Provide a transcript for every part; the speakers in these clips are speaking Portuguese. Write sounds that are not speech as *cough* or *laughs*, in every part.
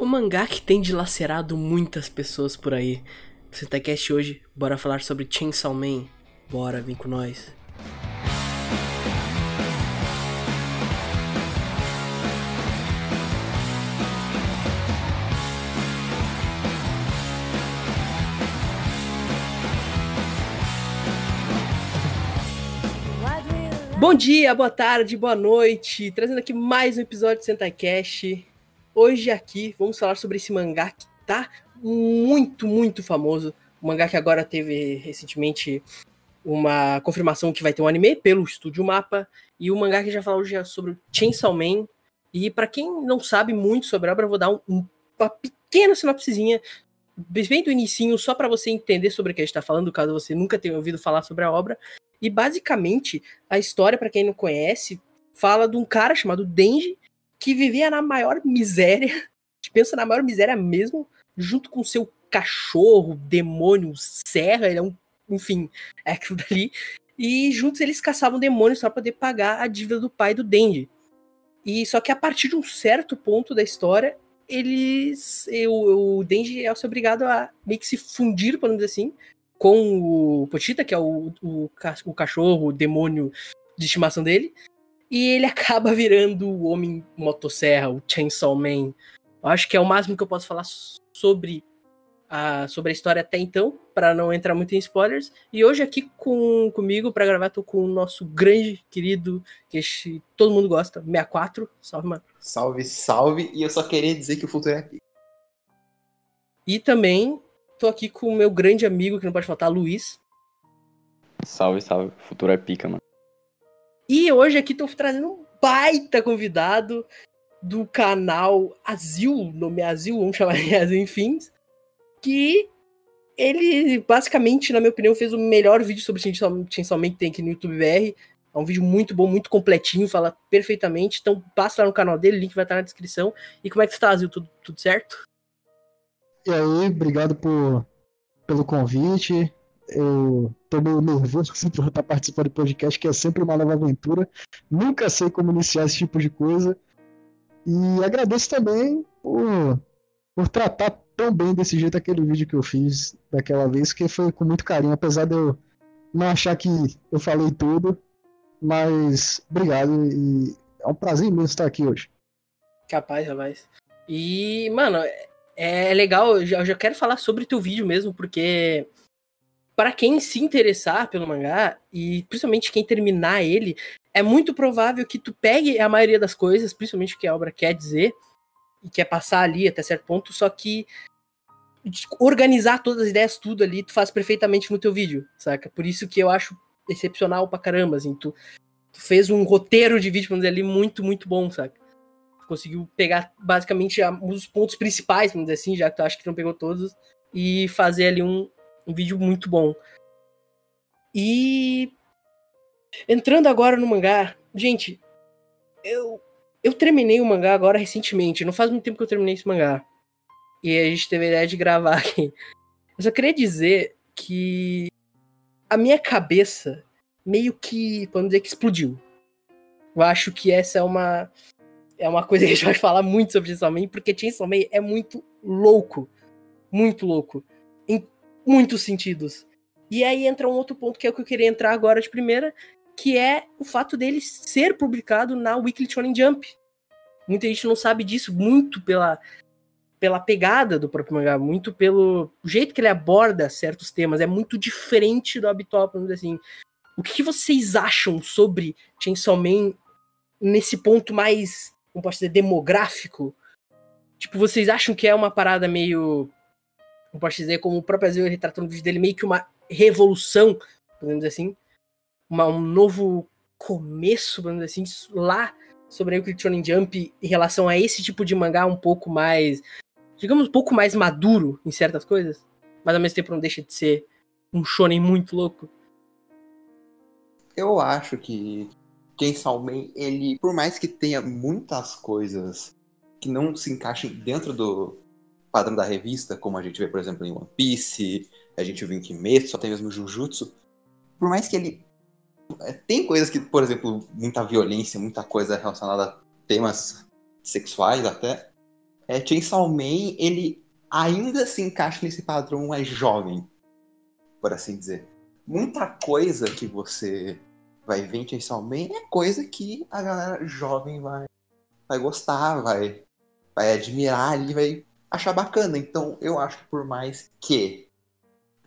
O mangá que tem dilacerado muitas pessoas por aí. Sentacast hoje, bora falar sobre Chainsaw Man. Bora, vem com nós. Bom dia, boa tarde, boa noite. Trazendo aqui mais um episódio do Sentai Cash. Hoje aqui vamos falar sobre esse mangá que tá muito, muito famoso. O mangá que agora teve recentemente uma confirmação que vai ter um anime pelo estúdio Mapa. E o mangá que já falou hoje é sobre Chainsaw Man. E para quem não sabe muito sobre a obra, eu vou dar um, uma pequena sinopsezinha bem do inicinho, só para você entender sobre o que a gente está falando, caso você nunca tenha ouvido falar sobre a obra. E basicamente, a história, para quem não conhece, fala de um cara chamado Denji que vivia na maior miséria. Pensa na maior miséria mesmo, junto com seu cachorro, demônio, serra, ele é um, enfim, *laughs* é aquilo dali. E juntos eles caçavam demônios para poder pagar a dívida do pai do Denji. E só que a partir de um certo ponto da história, eles. O, o Denji é obrigado a meio que se fundir, podemos dizer assim, com o Pochita, que é o, o, o cachorro, o demônio de estimação dele. E ele *laughs* acaba virando o Homem Motosserra, o Chainsaw Man. Eu acho que é o máximo que eu posso falar sobre a, sobre a história até então, para não entrar muito em spoilers. E hoje aqui com, comigo para gravar tô com o nosso grande querido, que todo mundo gosta, 64. Salve, mano. Salve, salve. E eu só queria dizer que o futuro é aqui. E também tô aqui com o meu grande amigo, que não pode faltar, Luiz. Salve, salve. Futuro é pica, mano. E hoje aqui tô trazendo um baita convidado do canal Azil, nome é Azil, vamos chamar de Azil enfim, que ele basicamente, na minha opinião, fez o melhor vídeo sobre Chainsaw Man que tem aqui no YouTube BR. É um vídeo muito bom, muito completinho, fala perfeitamente. Então passa lá no canal dele, o link vai estar na descrição. E como é que você tá, Azil? Tudo, tudo certo? E aí, obrigado por, pelo convite. Eu tô meio nervoso *laughs* assim, por estar participando do podcast, que é sempre uma nova aventura. Nunca sei como iniciar esse tipo de coisa. E agradeço também por, por tratar tão bem desse jeito aquele vídeo que eu fiz daquela vez, que foi com muito carinho, apesar de eu não achar que eu falei tudo. Mas obrigado e é um prazer imenso estar aqui hoje. Capaz, rapaz. E, mano, é legal, eu já, quero falar sobre teu vídeo mesmo, porque para quem se interessar pelo mangá, e principalmente quem terminar ele, é muito provável que tu pegue a maioria das coisas, principalmente o que a obra quer dizer, e quer passar ali até certo ponto, só que organizar todas as ideias, tudo ali, tu faz perfeitamente no teu vídeo, saca? Por isso que eu acho excepcional pra caramba, assim, tu, tu fez um roteiro de vídeo, vamos dizer ali, muito, muito bom, saca? conseguiu pegar basicamente os pontos principais, vamos dizer assim, já que tu acha que não pegou todos, e fazer ali um, um vídeo muito bom. E entrando agora no mangá, gente, eu eu terminei o mangá agora recentemente, não faz muito tempo que eu terminei esse mangá. E a gente teve a ideia de gravar aqui. Eu só queria dizer que a minha cabeça meio que, vamos dizer que explodiu. Eu acho que essa é uma é uma coisa que a gente vai falar muito sobre Chainsaw Man, porque Chainsaw Man é muito louco. Muito louco. Em muitos sentidos. E aí entra um outro ponto que é o que eu queria entrar agora de primeira, que é o fato dele ser publicado na Weekly Shonen Jump. Muita gente não sabe disso, muito pela, pela pegada do próprio mangá, muito pelo jeito que ele aborda certos temas. É muito diferente do habitual, vamos dizer assim. O que, vocês acham sobre Chainsaw Man nesse ponto mais como posso dizer, demográfico. Tipo, vocês acham que é uma parada meio. Como posso dizer, como o próprio Brasil retratou no vídeo dele, meio que uma revolução, podemos dizer assim. Uma, um novo começo, podemos dizer assim, lá sobre o Shonen Jump em relação a esse tipo de mangá um pouco mais. Digamos, um pouco mais maduro em certas coisas. Mas ao mesmo tempo não deixa de ser um shonen muito louco. Eu acho que Chainsaw Man, ele, por mais que tenha muitas coisas que não se encaixem dentro do padrão da revista, como a gente vê, por exemplo, em One Piece, a gente viu em Kimetsu, até mesmo Jujutsu, por mais que ele é, tem coisas que, por exemplo, muita violência, muita coisa relacionada a temas sexuais até, é, Chainsaw Man, ele ainda se encaixa nesse padrão mais jovem, por assim dizer. Muita coisa que você vai ver em Chainsaw Man é coisa que a galera jovem vai, vai gostar, vai, vai admirar ali, vai achar bacana. Então, eu acho que por mais que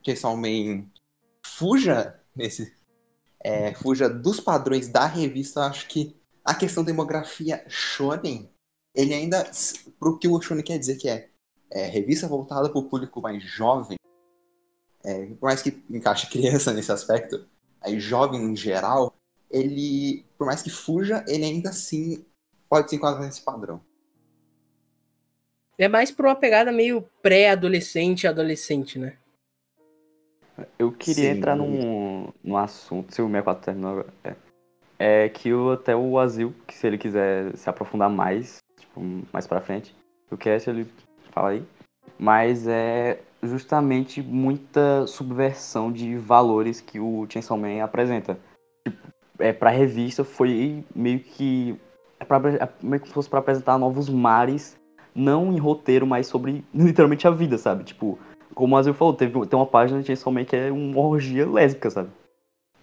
Chainsaw Man fuja nesse é, fuja dos padrões da revista, eu acho que a questão demografia shonen, ele ainda pro que o shonen quer dizer que é, é revista voltada para o público mais jovem, é, por mais que encaixe criança nesse aspecto, aí jovem em geral, ele, por mais que fuja, ele ainda assim pode se enquadrar nesse padrão. É mais por uma pegada meio pré-adolescente, adolescente, né? Eu queria Sim. entrar num, num assunto, se o 64 terminou agora. É, é que o, até o Azil, que se ele quiser se aprofundar mais, tipo, mais pra frente, o cast ele fala aí. Mas é justamente muita subversão de valores que o Chainsaw Man apresenta. Tipo, é, pra revista foi meio que. É pra, é meio que fosse pra apresentar novos mares, não em roteiro, mas sobre *laughs* literalmente a vida, sabe? Tipo, como o Azul falou, teve, tem uma página de Chainsaw Man que é uma orgia lésbica, sabe?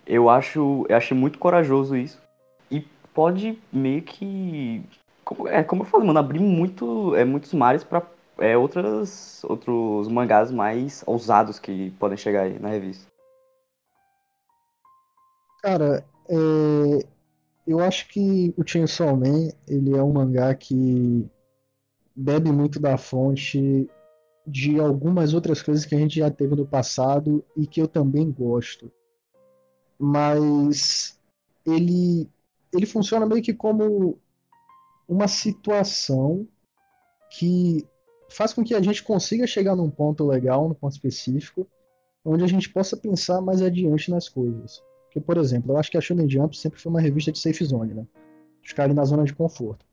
Eu acho, eu achei muito corajoso isso. E pode meio que. É, como eu falei, mano, abrir muito, é, muitos mares pra é, outras, outros mangás mais ousados que podem chegar aí na revista. Cara, é, eu acho que o Chainsaw Man, ele é um mangá que bebe muito da fonte de algumas outras coisas que a gente já teve no passado e que eu também gosto. Mas ele ele funciona meio que como uma situação que faz com que a gente consiga chegar num ponto legal, num ponto específico, onde a gente possa pensar mais adiante nas coisas. Porque, por exemplo, eu acho que a Shonen Jump sempre foi uma revista de safe zone, né? Ficar ali na zona de conforto.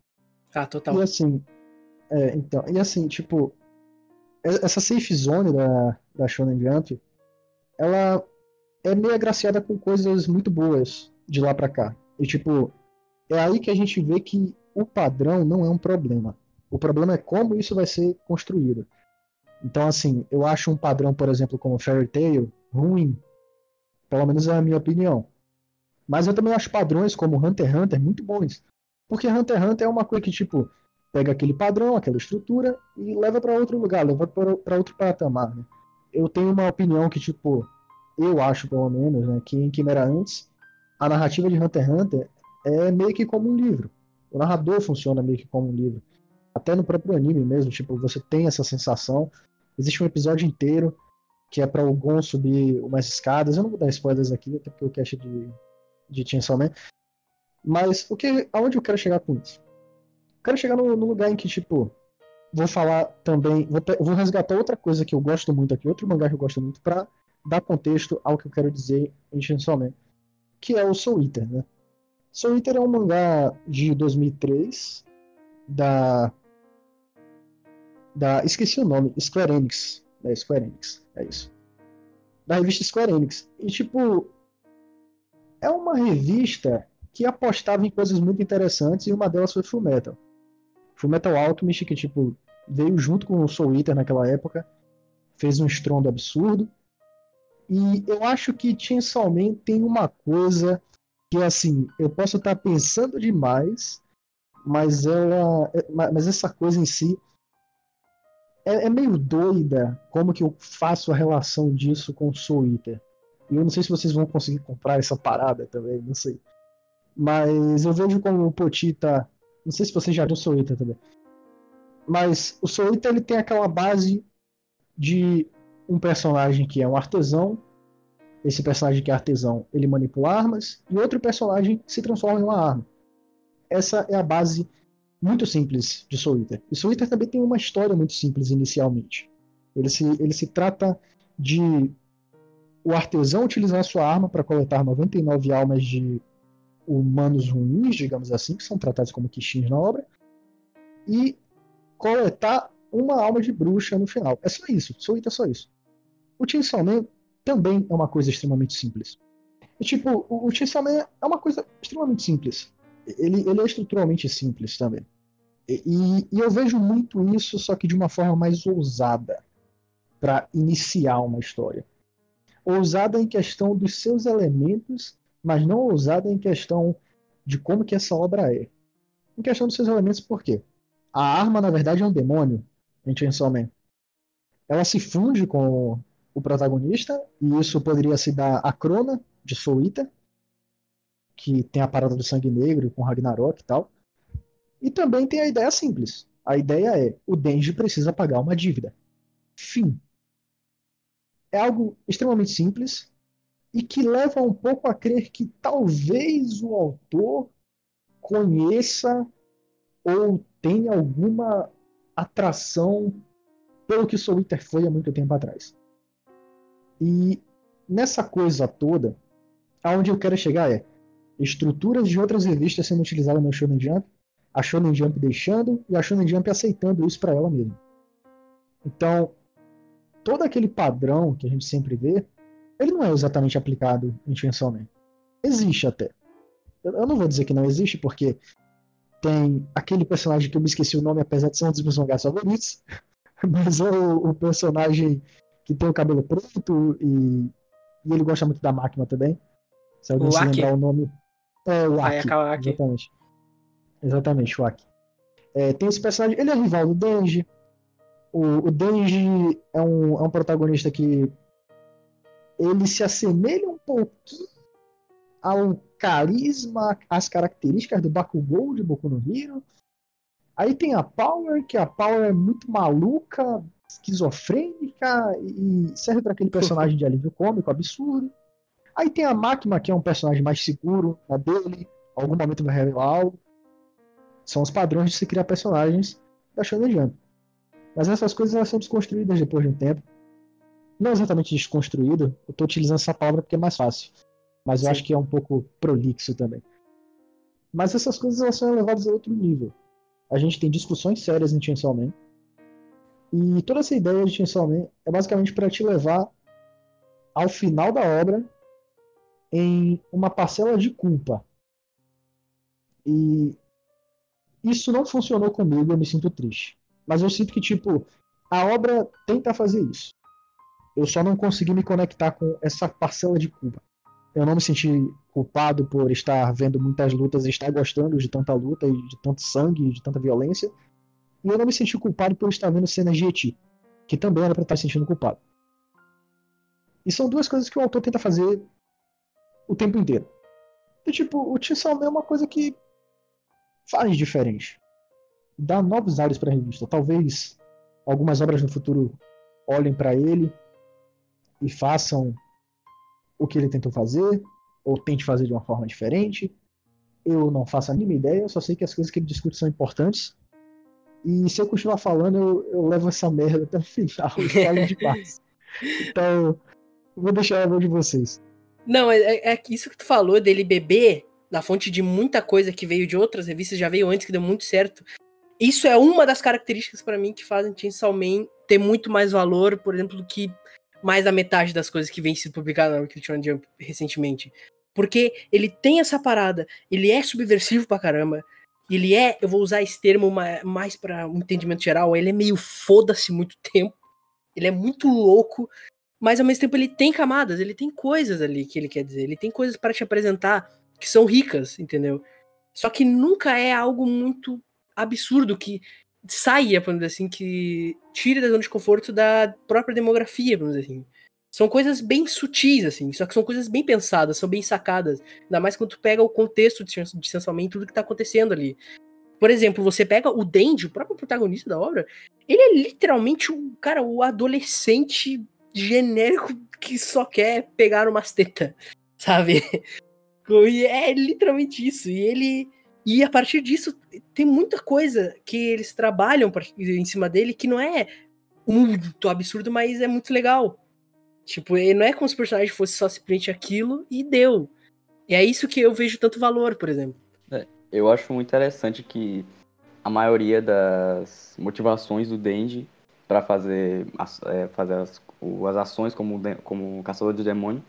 Ah, total. E assim, é, então, e assim, tipo, essa safe zone da, da Shonen Jump, ela é meio agraciada com coisas muito boas de lá para cá. E tipo, é aí que a gente vê que o padrão não é um problema. O problema é como isso vai ser construído. Então, assim, eu acho um padrão, por exemplo, como Fairy Tail, ruim. Pelo menos é a minha opinião. Mas eu também acho padrões como Hunter x Hunter muito bons. Porque Hunter x Hunter é uma coisa que, tipo, pega aquele padrão, aquela estrutura e leva para outro lugar, leva para outro patamar. Né? Eu tenho uma opinião que, tipo, eu acho pelo menos, né, que em Quimera antes, a narrativa de Hunter x Hunter é meio que como um livro. O narrador funciona meio que como um livro. Até no próprio anime mesmo, tipo, você tem essa sensação. Existe um episódio inteiro que é para o Gon subir umas escadas. Eu não vou dar spoilers aqui, até porque o cast de, de Chainsaw Man. Mas o que, aonde eu quero chegar com isso? Quero chegar no, lugar em que, tipo, vou falar também, vou, vou, resgatar outra coisa que eu gosto muito aqui, outro mangá que eu gosto muito, pra dar contexto ao que eu quero dizer Man, que é o Soul Eater, né? Soul Eater é um mangá de 2003 da da esqueci o nome, Square Enix, da Square Enix, é isso. Da revista Square Enix. E tipo é uma revista que apostava em coisas muito interessantes e uma delas foi Full Metal. Full Metal Alchemist, que tipo, veio junto com o Soul Eater naquela época, fez um estrondo absurdo. E eu acho que Chainsaw Man tem uma coisa que, assim, eu posso estar pensando demais, mas ela, mas essa coisa em si é, é, meio doida como que eu faço a relação disso com o Soul Eater. E eu não sei se vocês vão conseguir comprar essa parada também, não sei. Mas eu vejo como o Poti tá não sei se você já viu o Soita também. Mas o Soita ele tem aquela base de um personagem que é um artesão. Esse personagem que é artesão, ele manipula armas. E outro personagem se transforma em uma arma. Essa é a base muito simples de Soul Eater. E Soul Eater também tem uma história muito simples inicialmente. Ele se, ele se trata de o artesão utilizar a sua arma para coletar 99 almas de humanos ruins, digamos assim, que são tratados como Kishins na obra, e coletar uma alma de bruxa no final. É só isso, Soul é só isso. O Chainsaw Man também é uma coisa extremamente simples. E, tipo, o, o Chainsaw Man é uma coisa extremamente simples. Ele, ele é estruturalmente simples também. E, e eu vejo muito isso, só que de uma forma mais ousada, para iniciar uma história. Ousada em questão dos seus elementos, mas não ousada em questão de como que essa obra é. Em questão dos seus elementos, por quê? A arma, na verdade, é um demônio em Chainsaw Man. Ela se funde com o protagonista, e isso poderia se dar a Crona, de Eater, que tem a parada do sangue negro com Ragnarok e tal. E também tem a ideia simples. A ideia é: o Denji precisa pagar uma dívida. Fim. É algo extremamente simples e que leva um pouco a crer que talvez o autor conheça ou tenha alguma atração pelo que Soul Eater foi há muito tempo atrás. E nessa coisa toda, aonde eu quero chegar é estruturas de outras revistas sendo utilizadas no Shonen Jump a Shonen Jump deixando e a Shonen Jump aceitando isso para ela mesma. Então, todo aquele padrão que a gente sempre vê, ele não é exatamente aplicado Man. Existe até. Eu não vou dizer que não existe, porque tem aquele personagem que eu me esqueci o nome, apesar de ser um dos meus mangás favoritos, *laughs* mas é o, o, personagem que tem o cabelo preto e, e ele gosta muito da máquina também. Se alguém se lembrar o nome. É o Aki, exatamente. Exatamente, o Aki. É, tem esse personagem, ele é rival do Denji. O, o Denji é um, é um protagonista que ele se assemelha um pouquinho ao carisma, às características do Bakugou de Boku no Hero. Aí tem a Power, que a Power é muito maluca, esquizofrênica e serve para aquele personagem de alívio cômico absurdo. Aí tem a Máquina, que é um personagem mais seguro na dele, algum momento vai revelar algo. São os padrões de se criar personagens da Shonen Jump. Mas essas coisas elas são desconstruídas depois de um tempo. Não exatamente desconstruído, eu estou utilizando essa palavra porque é mais fácil. Mas eu Sim. acho que é um pouco prolixo também. Mas essas coisas elas são elevadas a outro nível. A gente tem discussões sérias em Chainsaw Man. E toda essa ideia de Chainsaw Man é basicamente para te levar ao final da obra em uma parcela de culpa. E isso não funcionou comigo, eu me sinto triste. Mas eu sinto que, tipo, a obra tenta fazer isso. Eu só não consegui me conectar com essa parcela de culpa. Eu não me senti culpado por estar vendo muitas lutas e estar gostando de tanta luta de tanto sangue, de tanta violência. E eu não me senti culpado por estar vendo cenas de Eti, que também era para estar se sentindo culpado. E são duas coisas que o autor tenta fazer o tempo inteiro. E, tipo, o Chainsaw é uma coisa que faz diferente. Dá novos ares para a revista. Talvez algumas obras no futuro olhem para ele e façam o que ele tentou fazer, ou tente fazer de uma forma diferente. Eu não faço a mínima ideia, eu só sei que as coisas que ele discute são importantes. E se eu continuar falando, eu, eu levo essa merda até o final *laughs* de paz. Então, vou deixar a mão de vocês. Não, é, é, é isso que tu falou dele beber da fonte de muita coisa que veio de outras revistas, já veio antes, que deu muito certo. Isso é uma das características para mim que fazem Chainsaw ter muito mais valor, por exemplo, do que mais da metade das coisas que vem sido publicadas na Shonen Jump recentemente. Porque ele tem essa parada, ele é subversivo pra caramba, ele é, eu vou usar esse termo mais para um entendimento geral, ele é meio foda-se muito tempo, ele é muito louco, mas ao mesmo tempo ele tem camadas, ele tem coisas ali que ele quer dizer, ele tem coisas para te apresentar que são ricas, entendeu? Só que nunca é algo muito absurdo que saia, vamos dizer assim, que tire da zona de conforto da própria demografia, vamos dizer assim. São coisas bem sutis, assim, só que são coisas bem pensadas, são bem sacadas. Ainda mais quando tu pega o contexto de, sensualmente tudo que tá acontecendo ali. Por exemplo, você pega o Dendi, o próprio protagonista da obra, ele é literalmente o cara, o adolescente genérico que só quer pegar umas tetas, *laughs* sabe? E é literalmente isso. E ele. E a partir disso, tem muita coisa que eles trabalham em cima dele que não é muito absurdo, mas é muito legal. Tipo, não é como se o personagem fosse só simplesmente aquilo e deu. E é isso que eu vejo tanto valor, por exemplo. É, eu acho muito interessante que a maioria das motivações do Denji para fazer, é, fazer as, as ações como, como caçador de demônio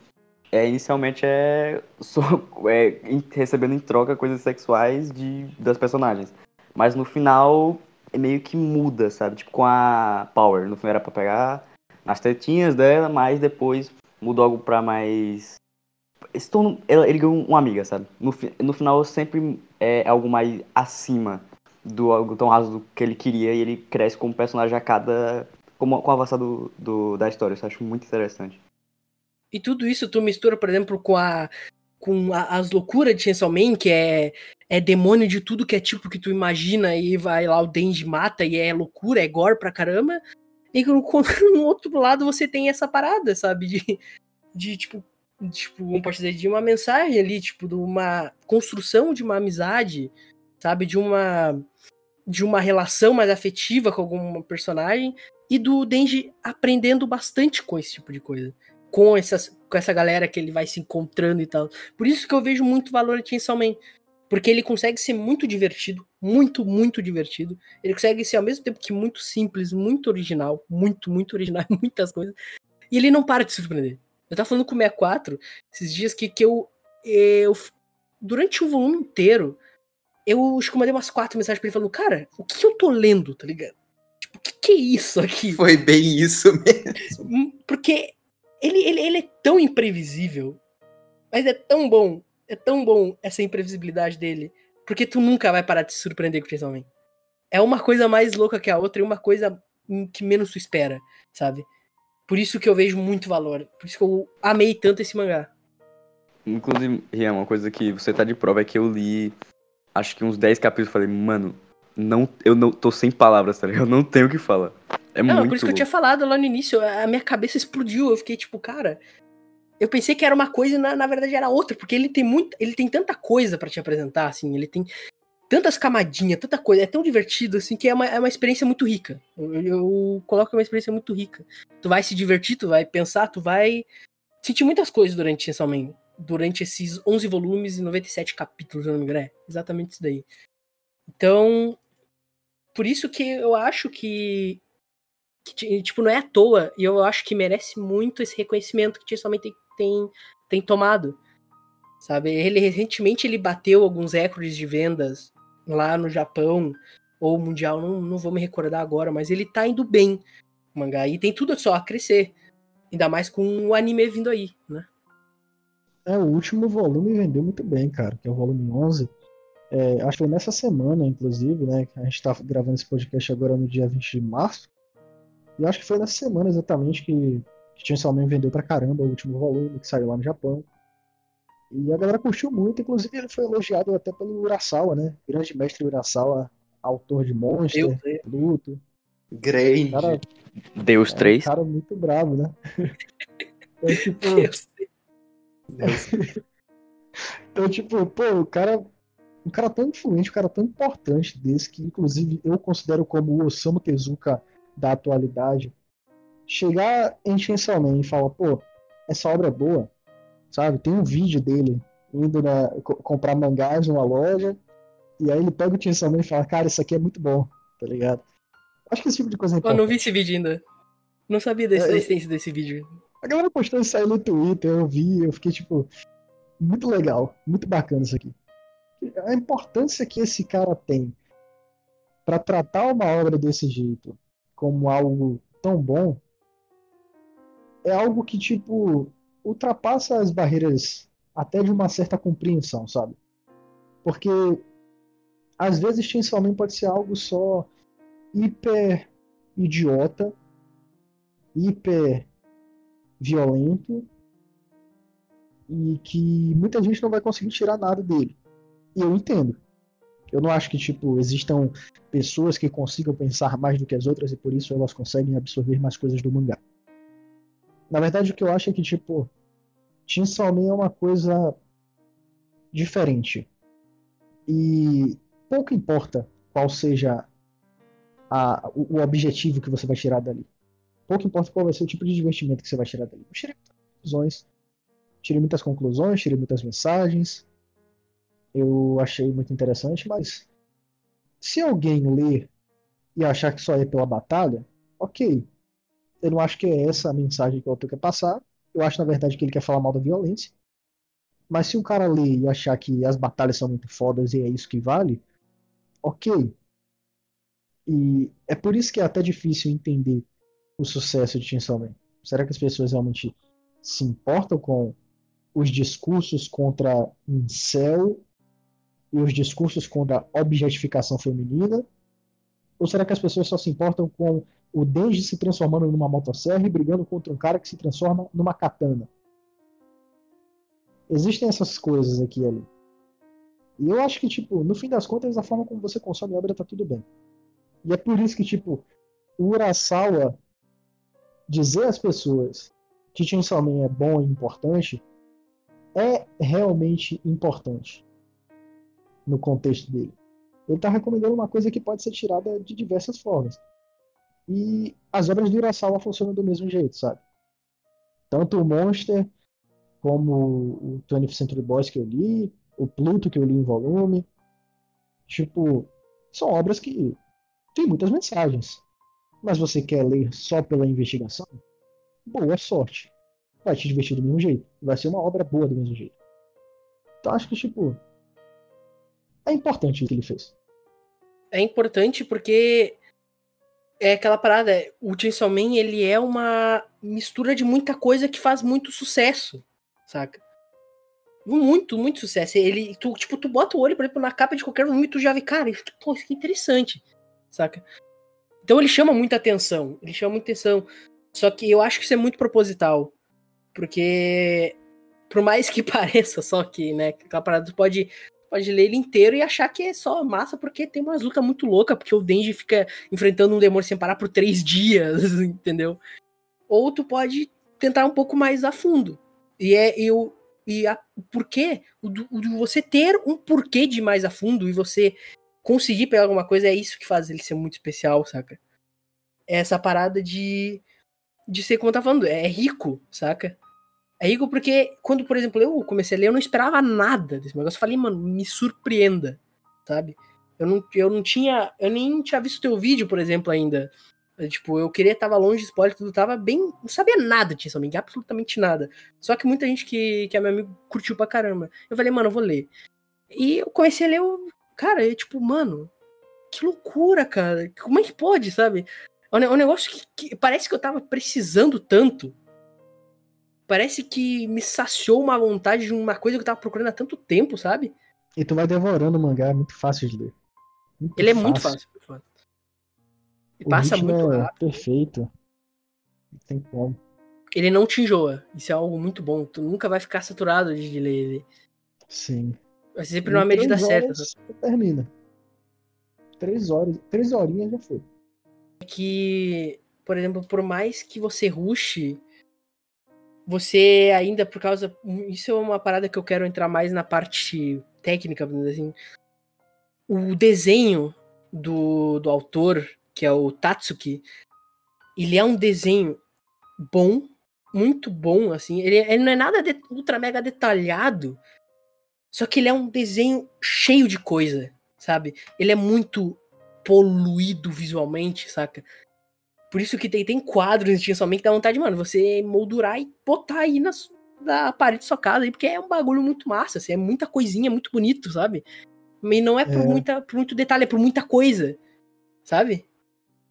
é, inicialmente é, só, *laughs* é recebendo em troca coisas sexuais de, das personagens. Mas no final é meio que muda, sabe? Tipo com a Power. No final era pra pegar as tetinhas dela, mas depois mudou algo pra mais. Estou, ele ganhou uma amiga, sabe? No, no final sempre é algo mais acima do algo tão raso que ele queria e ele cresce como personagem a cada. com, com o avançar do, do, da história. Isso eu acho muito interessante. E tudo isso tu mistura, por exemplo, com a. com a, as loucuras de Chainsaw Man, que é, é demônio de tudo que é tipo que tu imagina, e vai lá o Denji mata e é loucura, é gore pra caramba. E no, no *laughs* outro lado você tem essa parada, sabe? De, de tipo, tipo, vamos dizer, de uma mensagem ali, tipo, de uma construção de uma amizade, sabe? De uma de uma relação mais afetiva com algum personagem e do Denji aprendendo bastante com esse tipo de coisa. Com, essas, com essa galera que ele vai se encontrando e tal. Por isso que eu vejo muito valor em Chainsaw Man. Porque ele consegue ser muito divertido, muito, muito divertido. Ele consegue ser ao mesmo tempo que muito simples, muito original, muito, muito original, *laughs* muitas coisas. E ele não para de surpreender. Eu tava falando com o 64 esses dias que, que eu, eu. Durante o volume inteiro, eu acho que eu mandei umas quatro mensagens pra ele falando, cara, o que eu tô lendo, tá ligado? Tipo, o que, que é isso aqui? Foi bem isso *laughs* mesmo. Porque ele, ele, ele é tão imprevisível, mas é tão bom, é tão bom essa imprevisibilidade dele, porque tu nunca vai parar de se surpreender com o Chainsaw Man. É uma coisa mais louca que a outra e uma coisa que menos tu espera, sabe? Por isso que eu vejo muito valor. Por isso que eu amei tanto esse mangá. Inclusive, Rian, uma coisa que você tá de prova é que eu li acho que uns 10 capítulos e falei, mano, não, eu não tô sem palavras, tá ligado? Eu não tenho o que falar. É não, muito por isso que eu tinha falado lá no início, a minha cabeça explodiu, eu fiquei tipo, cara, eu pensei que era uma coisa e na, na verdade era outra, porque ele tem muito, ele tem tanta coisa para te apresentar, assim, ele tem tantas camadinhas, tanta coisa, é tão divertido, assim, que é uma, é uma experiência muito rica. Eu, eu coloco uma experiência muito rica. Tu vai se divertir, tu vai pensar, tu vai sentir muitas coisas durante Chainsaw Man, durante esses 11 volumes e 97 capítulos, se não me engano, é exatamente isso daí. Então, por isso que eu acho que, que, tipo, não é à toa, e eu acho que merece muito esse reconhecimento que Man tem, tem, tem tomado. Sabe, ele recentemente ele bateu alguns recordes de vendas lá no Japão ou mundial, não, não vou me recordar agora, mas ele tá indo bem, o mangá, e tem tudo só a crescer. Ainda mais com o anime vindo aí, né? É, o último volume vendeu muito bem, cara, que é o volume 11. É, acho que foi nessa semana, inclusive, né? A gente tá gravando esse podcast agora no dia 20 de março. E acho que foi nessa semana exatamente que, que Chainsaw vendeu pra caramba o último volume, que saiu lá no Japão. E a galera curtiu muito, inclusive ele foi elogiado até pelo Urasawa, né? Grande mestre Urasawa, autor de Monster, Pluto. Grande. Cara, Deus é 3. Um cara muito bravo, né? *laughs* então, tipo... Deus. *laughs* Deus. então, tipo, pô, o cara. Um cara tão influente, um cara tão importante desse, que inclusive eu considero como o Osamu Tezuka da atualidade, chegar em Chainsaw Man e falar, pô, essa obra é boa, sabe? Tem um vídeo dele indo na, comprar mangás numa loja, e aí ele pega o Chainsaw Man e fala, cara, isso aqui é muito bom, tá ligado? Acho que esse tipo de coisa é importante. Eu não vi esse vídeo ainda. Não sabia da é, existência é, desse vídeo. A galera postou isso aí no Twitter, eu vi, eu fiquei tipo, muito legal, muito bacana isso aqui. A importância que esse cara tem para tratar uma obra desse jeito como algo tão bom é algo que, tipo, ultrapassa as barreiras até de uma certa compreensão, sabe? Porque às vezes Chainsaw Man pode ser algo só hiper idiota, hiper violento e que muita gente não vai conseguir tirar nada dele. E eu entendo. Eu não acho que tipo existam pessoas que consigam pensar mais do que as outras e por isso elas conseguem absorver mais coisas do mangá. Na verdade, o que eu acho é que tipo Chainsaw Man é uma coisa diferente. E pouco importa qual seja a, o, o objetivo que você vai tirar dali. Pouco importa qual vai ser o tipo de divertimento que você vai tirar dali. Eu tirei muitas conclusões. Tirei muitas conclusões, tirei muitas mensagens. Eu achei muito interessante, mas se alguém ler e achar que só é pela batalha, ok. Eu não acho que é essa a mensagem que o autor quer passar. Eu acho, na verdade, que ele quer falar mal da violência. Mas se um cara ler e achar que as batalhas são muito fodas e é isso que vale, ok. E é por isso que é até difícil entender o sucesso de Chainsaw Man. Será que as pessoas realmente se importam com os discursos contra incel e os discursos contra a objetificação feminina? Ou será que as pessoas só se importam com o Denji se transformando numa motosserra e brigando contra um cara que se transforma numa katana? Existem essas coisas aqui ali. E eu acho que, tipo, no fim das contas, a forma como você consome obra tá tudo bem. E é por isso que, tipo, o Urasawa dizer às pessoas que Chainsaw Man é bom e importante é realmente importante no contexto dele. Ele está recomendando uma coisa que pode ser tirada de diversas formas. E as obras do Urasawa funcionam do mesmo jeito, sabe? Tanto o Monster, como o 20th Century Boys que eu li, o Pluto que eu li em volume. Tipo, são obras que têm muitas mensagens. Mas você quer ler só pela investigação? Boa sorte. Vai te divertir do mesmo jeito. Vai ser uma obra boa do mesmo jeito. Então acho que, tipo. É importante o que ele fez. É importante porque. É aquela parada. O Chainsaw Man, ele é uma mistura de muita coisa que faz muito sucesso. Saca? Muito, muito sucesso. Ele, tu, tipo, tu bota o olho, por exemplo, na capa de qualquer volume e tu já vê, cara, isso, pô, isso que é interessante. Saca? Então ele chama muita atenção. Ele chama muita atenção. Só que eu acho que isso é muito proposital. Porque, por mais que *laughs* pareça só que, né, aquela parada, tu pode, pode ler ele inteiro e achar que é só massa porque tem uma luta muito louca, porque o Denji fica enfrentando um demônio sem parar por três *laughs* dias, entendeu? Ou tu pode tentar um pouco mais a fundo. E é e o e a, o porquê, o, o, você ter um porquê de mais a fundo e você conseguir pegar alguma coisa é isso que faz ele ser muito especial, saca? É essa parada de de ser como tá falando, é rico, saca? É rico porque quando, por exemplo, eu comecei a ler, eu não esperava nada desse negócio. Eu falei, mano, me surpreenda, sabe? Eu não, eu não tinha, eu nem tinha visto teu vídeo, por exemplo, ainda. Tipo, eu queria tava longe de spoiler, tudo tava bem. Não sabia nada de Chainsaw absolutamente nada. Só que muita gente que, que é meu amigo curtiu pra caramba. Eu falei, mano, eu vou ler. E eu comecei a ler, eu, cara, eu, tipo, mano, que loucura, cara. Como é que pode, sabe? É um negócio que, que, parece que eu tava precisando tanto. Parece que me saciou uma vontade de uma coisa que eu tava procurando há tanto tempo, sabe? E tu vai devorando o mangá, é muito fácil de ler. Muito Ele fácil. é muito fácil. E o passa muito é rápido. Perfeito. Não tem como. Ele não te enjoa. Isso é algo muito bom. Tu nunca vai ficar saturado de ler ele. Sim. Vai ser sempre numa medida certa. Termina. Três horas. Três horinhas já foi que, por exemplo, por mais que você ruxe, você ainda por causa. Isso é uma parada que eu quero entrar mais na parte técnica, assim. O desenho do, do autor, que é o Tatsuki, ele é um desenho bom, muito bom, assim. Ele, ele não é nada de, ultra mega detalhado, só que ele é um desenho cheio de coisa, sabe? Ele é muito poluído visualmente, saca? Por isso que tem, tem quadros em somente que dá vontade, mano, você moldurar e botar aí na, na parede da sua casa aí, porque é um bagulho muito massa, assim, é muita coisinha, muito bonito, sabe? E não é por, é. Muita, por muito detalhe, é por muita coisa, sabe?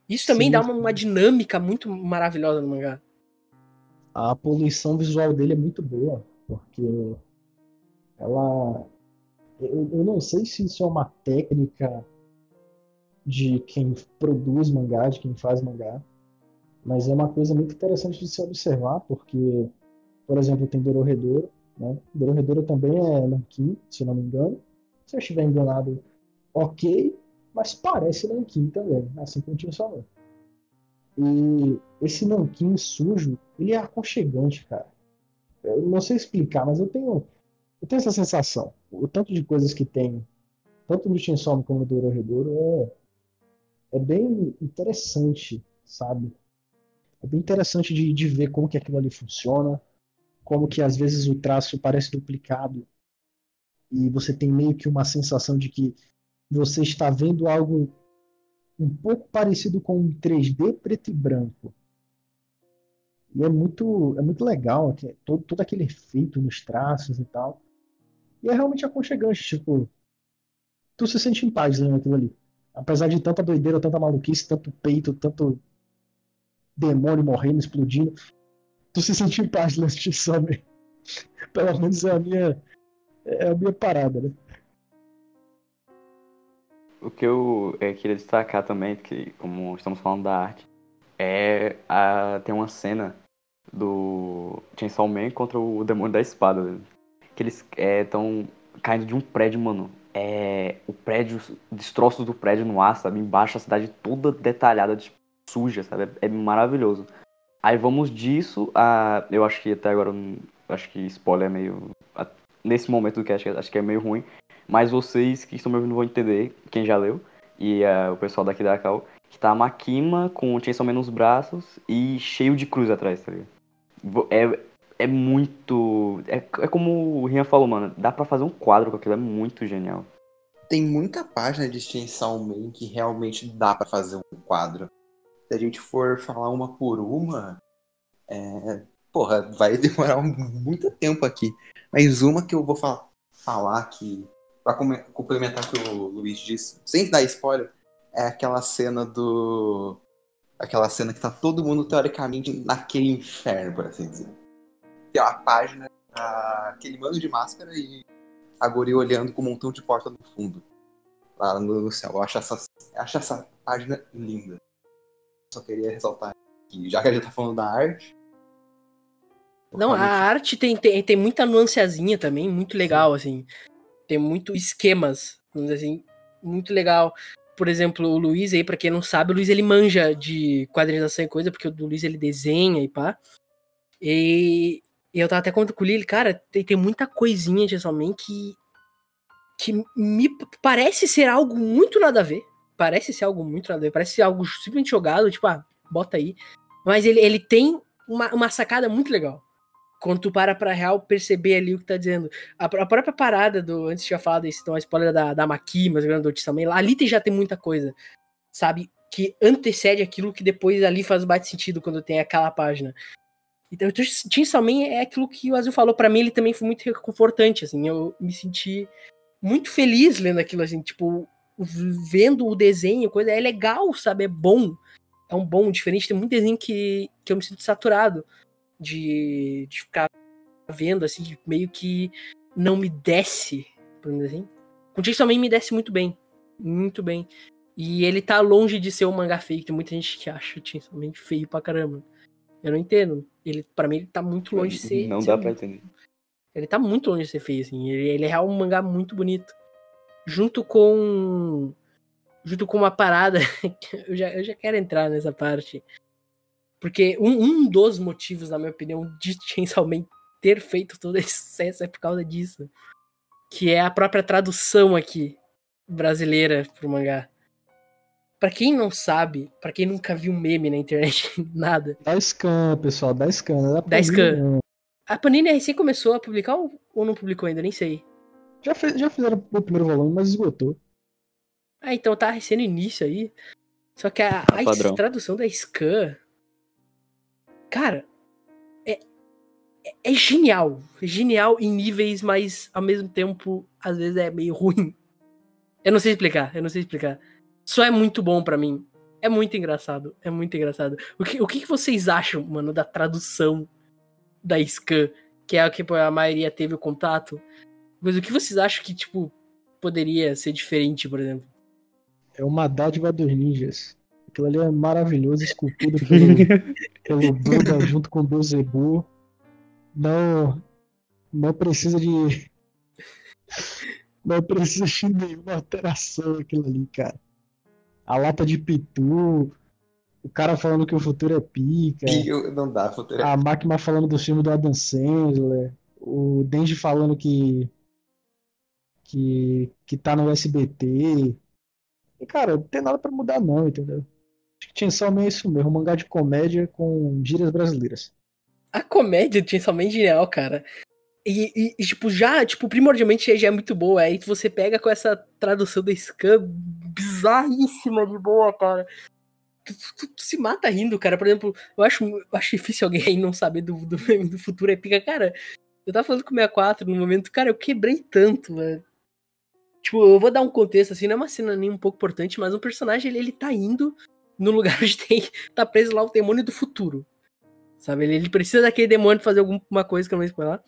Isso também Sim. dá uma, uma dinâmica muito maravilhosa no mangá. A poluição visual dele é muito boa, porque ela. Eu, eu não sei se isso é uma técnica de quem produz mangá, de quem faz mangá. Mas é uma coisa muito interessante de se observar, porque, por exemplo, tem Dororedoro, né? Também é Nankin, se não me engano. Se eu estiver enganado, ok, mas parece Nankin também, assim como tinha só E esse Nankin sujo, ele é aconchegante, cara. Eu não sei explicar, mas eu tenho, eu tenho essa sensação. O tanto de coisas que tem, tanto no Chainsaw como no Dororedoro, é, é bem interessante, sabe? É bem interessante de, de ver como que aquilo ali funciona, como que às vezes o traço parece duplicado e você tem meio que uma sensação de que você está vendo algo um pouco parecido com um 3D preto e branco. E é muito, é muito legal é todo, todo aquele efeito nos traços e tal. E é realmente aconchegante, tipo, tu se sente em paz lendo aquilo ali Apesar de tanta doideira, tanta maluquice, tanto peito, tanto demônio morrendo, explodindo, tu se sentiu em paz Chainsaw Man. Pelo menos é a minha, é a minha parada, né? O que eu é, queria destacar também, que como estamos falando da arte, é a, tem uma cena do Chainsaw Man contra o Demônio da Espada. Que eles estão é, caindo de um prédio, mano. É, o prédio, destroços do prédio no ar, sabe? Embaixo a cidade toda detalhada, tipo, suja, sabe? É, é maravilhoso. Aí vamos disso a. Eu acho que até agora. Acho que spoiler é meio. Nesse momento do cast, acho que é meio ruim. Mas vocês que estão me ouvindo vão entender, quem já leu, e uh, o pessoal daqui da Cal, que tá a Makima com o Chainsaw Man nos braços e cheio de cruz atrás, tá ligado? É, é muito. É, é como o Rian falou, mano. Dá pra fazer um quadro com aquilo, é muito genial. Tem muita página de Chainsaw Man que realmente dá para fazer um quadro. Se a gente for falar uma por uma, é... porra, vai *laughs* demorar muito tempo aqui. Mas uma que eu vou fa falar que, pra complementar o que o Luiz disse, sem dar spoiler, é aquela cena do aquela cena que tá todo mundo teoricamente naquele inferno, por assim dizer. Tem uma página, aquele mano de máscara e a Gori olhando com um montão de porta no fundo. Lá no, no céu. Eu acho essa, acho essa página linda. Só queria ressaltar que, já que a gente tá falando da arte. Não, a arte tem, tem, tem muita nuanceazinha também, muito legal, assim. Tem muito esquemas, vamos dizer assim, muito legal por exemplo, o Luiz aí, pra quem não sabe, o Luiz ele manja de quadrinização e coisa, porque o Luiz ele desenha e pá. E, e eu tava até contando com o Lili, cara, tem, tem muita coisinha de Man que, que me parece ser algo muito nada a ver. Parece ser algo muito nada a ver, parece ser algo simplesmente jogado, tipo, ah, bota aí. Mas ele, ele tem uma, uma sacada muito legal quando tu para pra real perceber ali o que tá dizendo. A, a própria parada do. Antes tinha falado isso, então a spoiler da, da Maki, mas o também. Ali tem, já tem muita coisa, sabe? Que antecede aquilo que depois ali faz bate sentido quando tem aquela página. Então, Chainsaw Man é aquilo que o Azul falou. para mim, ele também foi muito reconfortante, assim. Eu me senti muito feliz lendo aquilo, assim. Tipo, vendo o desenho, coisa. É legal, sabe? É bom. É um bom, diferente. Tem muito desenho que, que eu me sinto saturado de, de ficar vendo, assim, meio que não me desce, por assim. Com me desce muito bem. Muito bem. E ele tá longe de ser um mangá feio, tem muita gente que acha o Chainsaw Man feio pra caramba. Eu não entendo. Ele, para mim, ele tá muito longe de ser. Não dá ser, pra entender. Ele tá muito longe de ser feio, assim. Ele, ele é um mangá muito bonito. Junto com. Junto com uma parada. *laughs* eu, já, eu já quero entrar nessa parte. Porque um, um dos motivos, na minha opinião, de *laughs* Chainsaw Man ter feito todo esse sucesso é por causa disso. Que é a própria tradução aqui brasileira pro mangá. Pra quem não sabe, pra quem nunca viu meme na internet, *laughs* nada. Dá scan, pessoal, dá scan. Dá, dá scan. A Panini recém começou a publicar ou não publicou ainda? Nem sei. Já, fez, já fizeram o primeiro volume, mas esgotou. Ah, então tá recém no início aí. Só que a, a tradução da Scan Cara, é, é, é genial. Genial em níveis, mas ao mesmo tempo, às vezes é meio ruim. Eu não sei explicar, eu não sei explicar. Só é muito bom para mim. É muito engraçado, é muito engraçado. O que, o que vocês acham, mano, da tradução da Scan, que é a que a maioria teve o contato? Mas o que vocês acham que, tipo, poderia ser diferente, por exemplo? É uma dádiva dos ninjas. Aquilo ali é maravilhoso, esculpido pelo, *laughs* pelo Buda junto com o Beelzebub. Não, não precisa de. *laughs* Não precisa de nenhuma alteração aquilo ali, cara. A lata de pitu, o cara falando que o futuro é pica. Não dá, futuro é A máquina falando do filme do Adam Sandler. O Denji falando que. que. que tá no SBT. E, cara, não tem nada para mudar, não, entendeu? Chainsaw Man é isso mesmo, um mangá de comédia com gírias brasileiras. A comédia de Chainsaw Man é genial, cara. E, e, e, tipo, já, tipo, primordialmente já é muito boa. Aí você pega com essa tradução da Scan bizarríssima de boa, cara. Tu, tu, tu, se mata rindo, cara. Por exemplo, eu acho, eu acho difícil alguém não saber do, do, do futuro épica, cara. Eu tava falando com o 64 no momento, cara, eu quebrei tanto, velho. Tipo, eu vou dar um contexto assim, não é uma cena nem um pouco importante, mas um personagem ele, ele tá indo no lugar *laughs* onde tem. tá preso lá o demônio do futuro. Sabe? Ele, ele precisa daquele demônio fazer alguma coisa que eu não vou lá.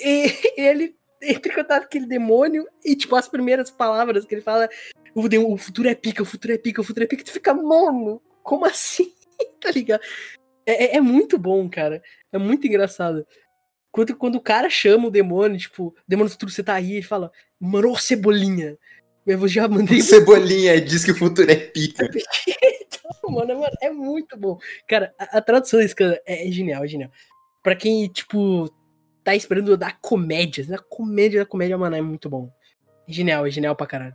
*laughs* E ele entra em contato com aquele demônio e, tipo, as primeiras palavras que ele fala: o, futuro é pica, o futuro é pica, o futuro é pica. Tu fica, mano, como assim? *laughs* tá ligado? É, é, é, muito bom, cara. É muito engraçado. Quando, quando o cara chama o demônio, tipo, demônio do futuro, você tá aí, ele fala, mano, ô cebolinha. Eu já mandei. *laughs* Cebolinha diz que o futuro é pica. então, mano, mano, é muito bom. Cara, a, a tradução desse cara é, é genial, é genial. Pra quem, tipo, tá esperando da comédia, da comédia da comédia, mano, é muito bom. Genial, é genial pra caralho.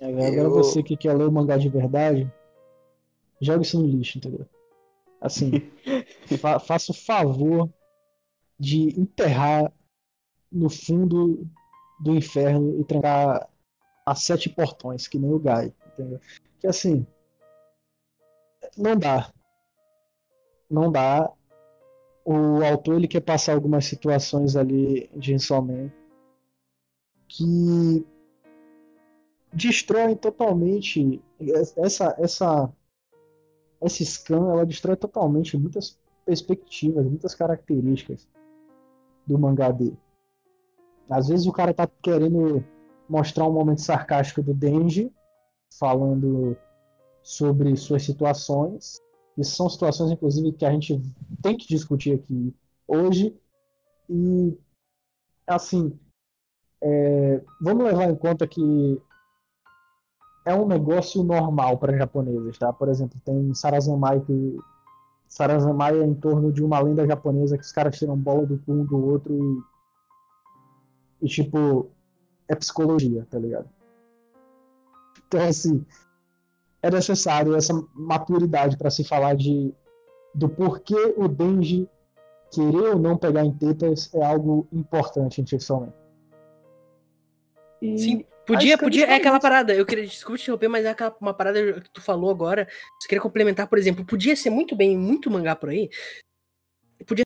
Agora eu... você que quer ler o mangá de verdade, joga isso no lixo, entendeu? Assim, *laughs* fa faça o favor de enterrar no fundo do inferno e trancar a sete portões, que nem o Gai, entendeu? Que assim, não dá. Não dá. O autor ele quer passar algumas situações ali de Insolman que destroem totalmente essa essa essa scan ela destrói totalmente muitas perspectivas, muitas características do mangá dele. Às vezes o cara tá querendo mostrar um momento sarcástico do Denji, falando sobre suas situações. E são situações, inclusive, que a gente tem que discutir aqui hoje. E, assim, é, vamos levar em conta que é um negócio normal para japoneses, tá? Por exemplo, tem Sarazanmai que Sarazanmai é em torno de uma lenda japonesa que os caras tiram bola do um do outro e, e tipo é psicologia, tá ligado? Então assim é necessário essa maturidade para se falar de do porquê o Denji querer ou não pegar em tetas é algo importante em Chainsaw E Sim, Podia, podia, é aquela parada, eu queria, desculpa te interromper, mas é aquela uma parada que tu falou agora, você queria complementar, por exemplo, podia ser muito bem, muito mangá por aí, podia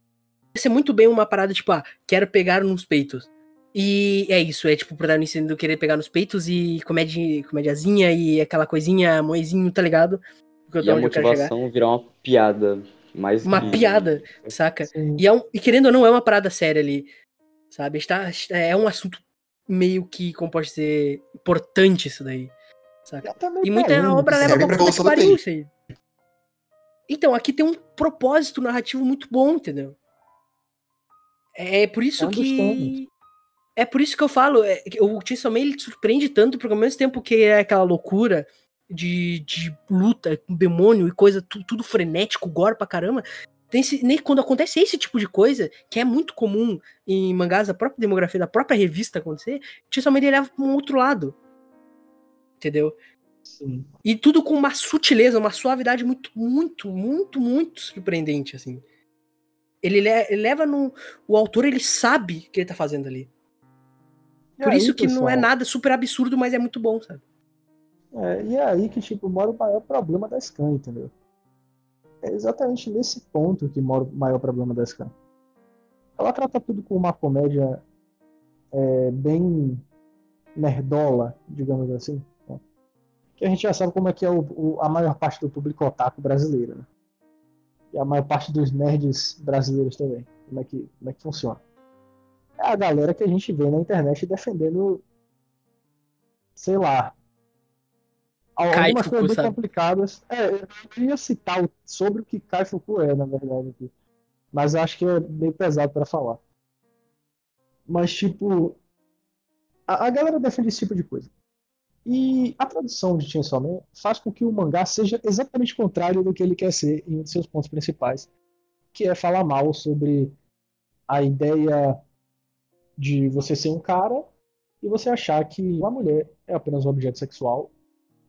ser muito bem uma parada, tipo, ah, quero pegar nos peitos. E é isso, é tipo o protagonista indo querer pegar nos peitos e comédia, comédiazinha e aquela coisinha, moezinho, tá ligado? E a motivação virar uma piada. Mais uma que... piada, saca? E, é um, e querendo ou não, é uma parada séria ali, sabe? Está, é um assunto meio que, como pode ser, importante isso daí. Saca? E muita é, obra leva pra puta que pariu isso aí. Então, aqui tem um propósito narrativo muito bom, entendeu? É por isso é que. É por isso que eu falo, é, o Chainsaw Man ele surpreende tanto, porque ao mesmo tempo que é aquela loucura de, de luta com demônio e coisa, tudo, tudo frenético, gore pra caramba, tem esse, nem quando acontece esse tipo de coisa, que é muito comum em mangás da própria demografia, da própria revista acontecer, somente ele leva para um outro lado. Entendeu? Sim. E tudo com uma sutileza, uma suavidade muito, muito, muito, muito surpreendente, assim. Ele, le ele leva no. O autor, ele sabe o que ele tá fazendo ali. Por aí, isso que pessoal? não é nada super absurdo, mas é muito bom, sabe? É, e é aí que, tipo, mora o maior problema da Scan, entendeu? é exatamente nesse ponto que mora o maior problema da Scan. Ela trata tudo com uma comédia é, bem nerdola, digamos assim. Né? Que a gente já sabe como é que é o, o, a maior parte do público otaku brasileiro. Né? E a maior parte dos nerds brasileiros também. Como é que, como é que funciona. É a galera que a gente vê na internet defendendo, sei lá, algumas coisas bem complicadas. É, eu ia citar sobre o que Kai Fuku é, na verdade, aqui. Mas acho que é meio pesado para falar. Mas, tipo, a, a, galera defende esse tipo de coisa. E a tradução de Chainsaw Man faz com que o mangá seja exatamente contrário do que ele quer ser em um de seus pontos principais, que é falar mal sobre a ideia de você ser um cara e você achar que uma mulher é apenas um objeto sexual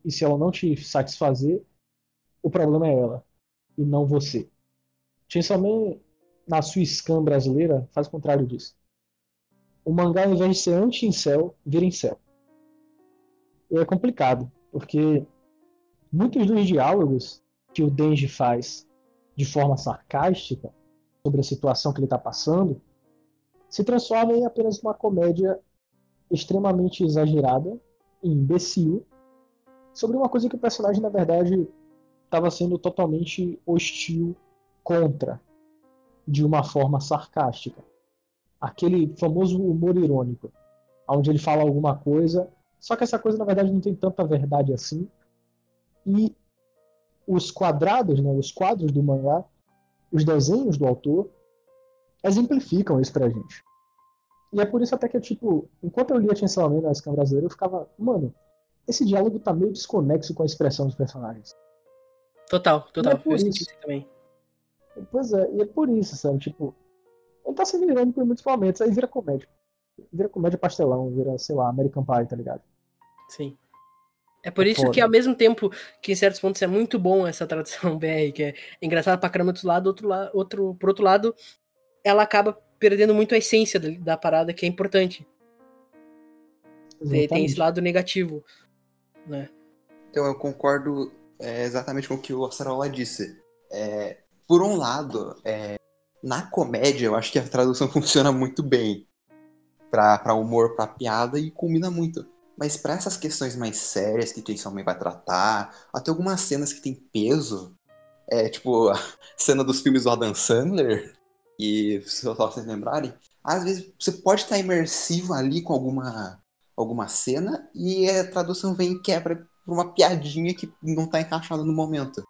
e se ela não te satisfazer, o problema é ela e não você. Chainsaw Man, na sua scan brasileira, faz o contrário disso. O mangá, ao invés de ser anti-incel, vira incel. E é complicado, porque muitos dos diálogos que o Denji faz de forma sarcástica sobre a situação que ele está passando se transformam em apenas uma comédia extremamente exagerada e imbecil sobre uma coisa que o personagem, na verdade, estava sendo totalmente hostil contra, de uma forma sarcástica. Aquele famoso humor irônico, onde ele fala alguma coisa, só que essa coisa, na verdade, não tem tanta verdade assim. E os quadrados, né, os quadros do mangá, os desenhos do autor, exemplificam isso pra gente. E é por isso até que, tipo, enquanto eu lia Chainsaw Man na escama brasileira, eu ficava, mano, esse diálogo tá meio desconexo com a expressão dos personagens. Total, total. E é por eu isso. também. Pois é, e é por isso, sabe? Tipo, ele tá se virando por muitos momentos, aí vira comédia. Vira comédia pastelão, vira, sei lá, American Pie, tá ligado? Sim. É por isso foda. que, ao mesmo tempo que em certos pontos é muito bom essa tradução *laughs* BR, que é engraçada pra caramba do lado, outro lado, outro, por outro lado, ela acaba perdendo muito a essência da, da parada, que é importante. Tem, esse lado negativo, né? Então eu concordo é, exatamente com o que o Acerola disse. É, por um lado, é, na comédia eu acho que a tradução *laughs* funciona muito bem pra, pra humor, pra piada e combina muito. Mas pra essas questões mais sérias que Jason Man vai tratar, até algumas cenas que tem peso, é tipo *laughs* a cena dos filmes do Adam Sandler, e se vocês lembrarem, às vezes você pode estar imersivo ali com alguma, alguma cena e a tradução vem e quebra por uma piadinha que não tá encaixada no momento.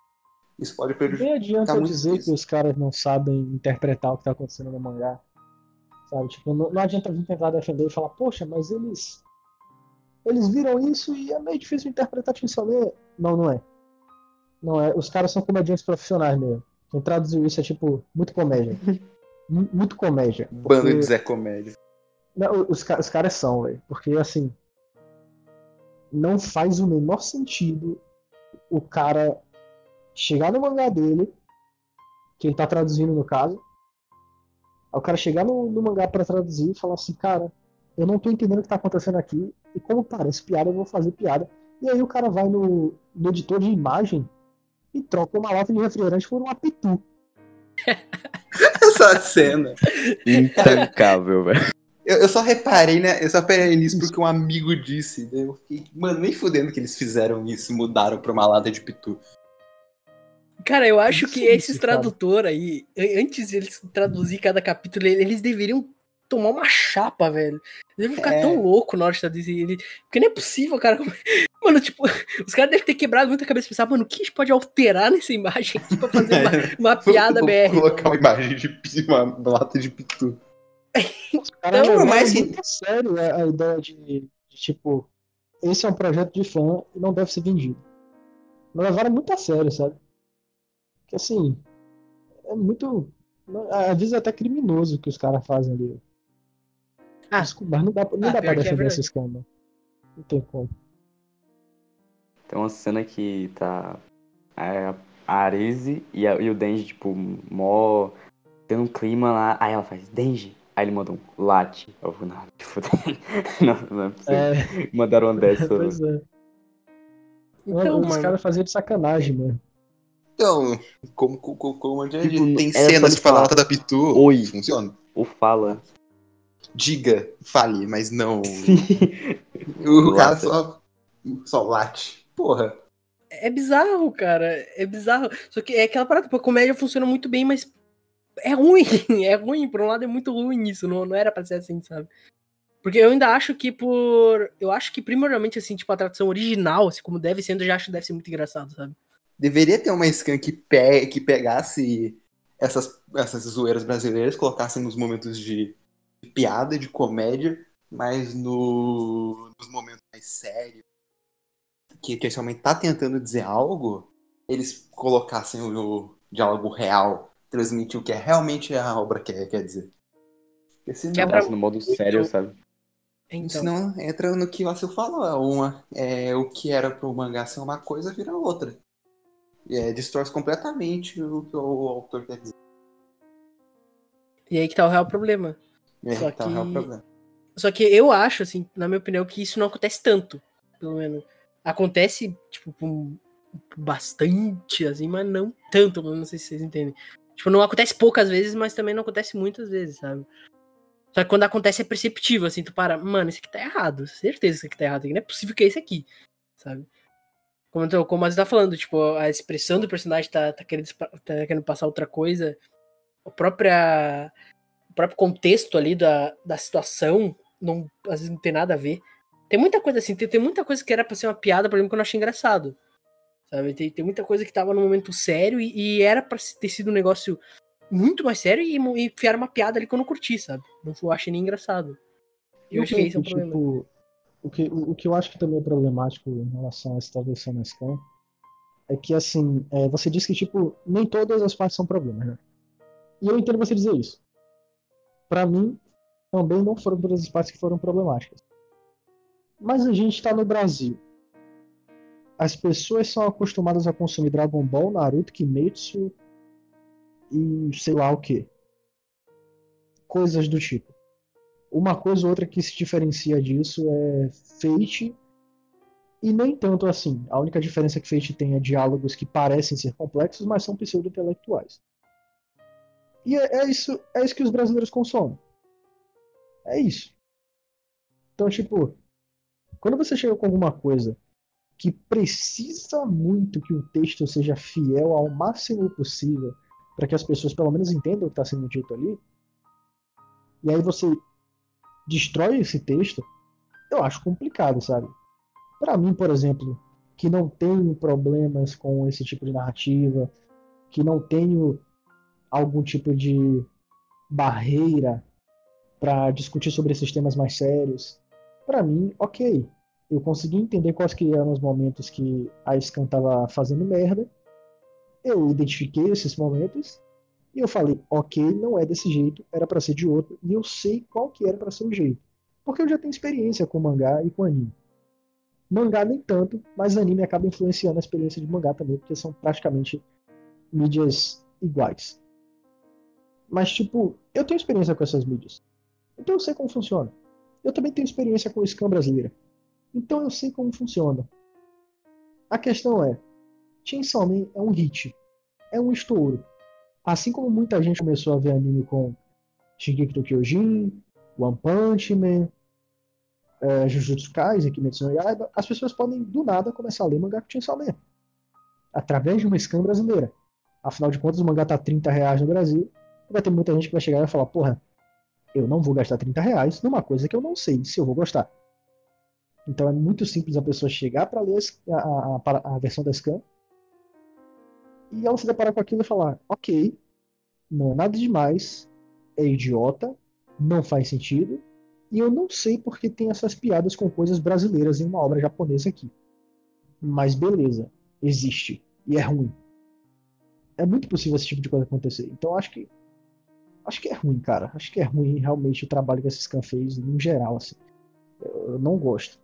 Isso pode prejudicar. Nem adianta dizer difícil. que os caras não sabem interpretar o que tá acontecendo no mangá. Sabe? Tipo, não, não adianta vir tentar defender e falar, poxa, mas eles. Eles viram isso e é meio difícil interpretar Chainsaw Man. Não, não é. Não é. Os caras são comediantes profissionais mesmo. Quem traduziu isso é tipo, muito comédia. *laughs* Mu- muito comédia. Bando Porque- de Zé Comédia. Não, os, os caras são, velho. Porque, assim. Não faz o menor sentido o cara chegar no mangá dele, que ele tá traduzindo no caso. O cara chegar no, no mangá pra traduzir e falar assim: Cara, eu não tô entendendo o que tá acontecendo aqui. E como parece piada, eu vou fazer piada. E aí o cara vai no, no editor de imagem e troca uma lata de refrigerante por um apitu. *laughs* Essa cena. Intancável, velho. Eu, eu só reparei, né? Eu só reparei nisso porque um amigo disse. daí Eu fiquei, mano, nem fudendo que eles fizeram isso, mudaram pra uma lata de pitu. Cara, eu acho que Difícil, esses cara. tradutores aí, an- antes de eles traduzir cada capítulo, ele- eles deveriam tomar uma chapa, velho. Eles devem ficar É. tão louco na hora de traduzir ele. Porque não é possível, cara. *laughs* Mano, tipo, os caras devem ter quebrado muita cabeça e pensar, mano, o que a gente pode alterar nessa imagem aqui pra fazer uma, *laughs* uma piada Vou BR? colocar uma imagem de uma lata de pitu. Os caras Então, levaram mas que- muito a sério a, a ideia de, de, tipo, esse é um projeto de fã e não deve ser vendido. Mas levaram muito a sério, sabe? Que assim, é muito. Às vezes é até criminoso o que os caras fazem ali. Ah. Desculpa, mas não dá, não Ah, dá pra é defender verdade. esse escândalo. Não tem como. Tem uma cena que tá a, a Arese e, a- e o Denji, tipo, mó. Tendo um clima lá. Aí ela faz, Denji. Aí ele manda um late. Eu falo, não, te fuder. *laughs* não, não é possível. É, Mandaram uma dessa. *laughs* pois é. Então, os mano. caras faziam de sacanagem, mano. Então, como, como, como eu já Tipo, disse, tem cenas de falar da pitu. Oi. Funciona. Ou fala. Diga, fale, mas não. O cara só, só late. Porra. É bizarro, cara. É bizarro. Só que é aquela parada, pô, a comédia funciona muito bem, mas é ruim. *laughs* É ruim. Por um lado é muito ruim isso. Não, não era pra ser assim, sabe? Porque eu ainda acho que por. Eu acho que primordialmente, assim, tipo, a tradução original, assim, como deve ser, eu já acho que deve ser muito engraçado, sabe? Deveria ter uma scan que, pe que pegasse essas, essas zoeiras brasileiras, colocasse nos momentos de piada, de comédia, mas no, nos momentos mais sérios, que, que realmente tá tentando dizer algo, eles colocassem o, o diálogo real, transmitir o que é realmente a obra quer, quer dizer. Porque senão, Quebra- no modo sério, sabe? Então, senão entra no que o Acil falou, uma, é, o que era pro mangá ser uma coisa vira outra. É, destrói completamente o que o autor quer dizer. e aí que tá o real problema. É, Só tá, que- é o problema. Só que eu acho, assim, na minha opinião, que isso não acontece tanto, pelo menos. Acontece, tipo, com bastante, assim, mas não tanto, não sei se vocês entendem. Tipo, não acontece poucas vezes, mas também não acontece muitas vezes, sabe? Só que quando acontece é perceptível, assim, tu para, mano, isso aqui tá errado. Certeza que isso aqui tá errado. Não é possível que é isso aqui, sabe? Como, então, como você tá falando, tipo, a expressão do personagem tá, tá, querendo, tá querendo passar outra coisa. A própria, próprio contexto ali da, da situação não, às vezes não tem nada a ver. Tem muita coisa assim, tem, tem muita coisa que era pra ser uma piada, por exemplo, que eu não achei engraçado. Sabe? Tem, tem muita coisa que tava no momento sério e, e era pra ter sido um negócio muito mais sério e, e enfiaram uma piada ali que eu não curti, sabe? Não eu achei nem engraçado. Eu, eu acho que esse é o tipo, problema. O que, o, o, que eu acho que também é problemático em relação a essa versão na Scan é que, assim, é, você diz que, tipo, nem todas as partes são problemas, né? E eu entendo você dizer isso. Para mim, também não foram todas as partes que foram problemáticas. Mas a gente tá no Brasil. As pessoas são acostumadas a consumir Dragon Ball, Naruto, Kimetsu, e sei lá o que. Coisas do tipo. Uma coisa ou outra que se diferencia disso é Fate e nem tanto assim. A única diferença que Fate tem é diálogos que parecem ser complexos, mas são pseudo-intelectuais. E é, é, isso, é isso que os brasileiros consomem. É isso. Então, tipo, quando você chega com alguma coisa que precisa muito que o texto seja fiel ao máximo possível para que as pessoas pelo menos entendam o que está sendo dito ali. E aí você destrói esse texto, eu acho complicado, sabe? Para mim, por exemplo, que não tenho problemas com esse tipo de narrativa, que não tenho algum tipo de barreira para discutir sobre esses temas mais sérios, para mim, ok. Eu consegui entender quais que eram os momentos que a Scan tava fazendo merda eu identifiquei esses momentos e eu falei, ok, não é desse jeito, era para ser de outro, e eu sei qual que era para ser o jeito. Porque eu já tenho experiência com mangá e com anime. Mangá nem tanto, mas anime acaba influenciando a experiência de mangá também, porque são praticamente mídias iguais. Mas, tipo, eu tenho experiência com essas mídias. Então eu sei como funciona. Eu também tenho experiência com o Scam brasileira. Então eu sei como funciona. A questão é, Chainsaw Man é um hit. É um estouro. Assim como muita gente começou a ver anime com Shingeki no Kyojin, One Punch Man, é, Jujutsu Kaisen, Kimetsu no Yaiba, as pessoas podem do nada começar a ler mangá com Chainsaw Man. Através de uma scan brasileira. Afinal de contas, o mangá tá 30 reais no Brasil. Vai ter muita gente que vai chegar e vai falar, porra, eu não vou gastar 30 reais numa coisa que eu não sei se eu vou gostar. Então é muito simples a pessoa chegar para ler a, a, a, versão da scan e ela se deparar com aquilo e falar: ok, não é nada demais, é idiota, não faz sentido, e eu não sei porque tem essas piadas com coisas brasileiras em uma obra japonesa aqui. Mas beleza, existe, e é ruim. É muito possível esse tipo de coisa acontecer. Então acho que. Acho que é ruim, cara. Acho que é ruim realmente o trabalho que esses can fez, no geral, assim. Eu, eu não gosto.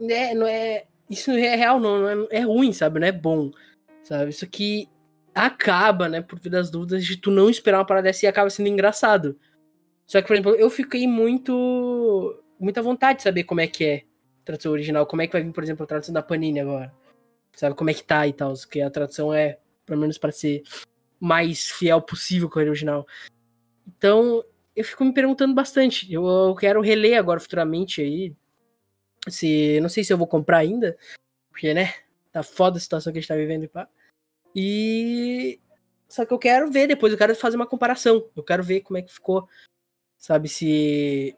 É, não é. Isso não é real, não. não é, é ruim, sabe? Não é bom. Sabe? Isso aqui acaba, né, por vir das dúvidas, de tu não esperar uma parada dessa e acaba sendo engraçado. Só que, por exemplo, eu fiquei muito. muita vontade de saber como é que é a tradução original, como é que vai vir, por exemplo, a tradução da Panini agora. Sabe, como é que tá e tal, que a tradução é, pelo menos, para ser mais fiel possível com a original. Então, eu fico me perguntando bastante. Eu, eu quero reler agora futuramente aí. Se, não sei se eu vou comprar ainda, porque, né, tá foda a situação que a gente tá vivendo e pá. E. Só que eu quero ver depois, eu quero fazer uma comparação. Eu quero ver como é que ficou. Sabe, se.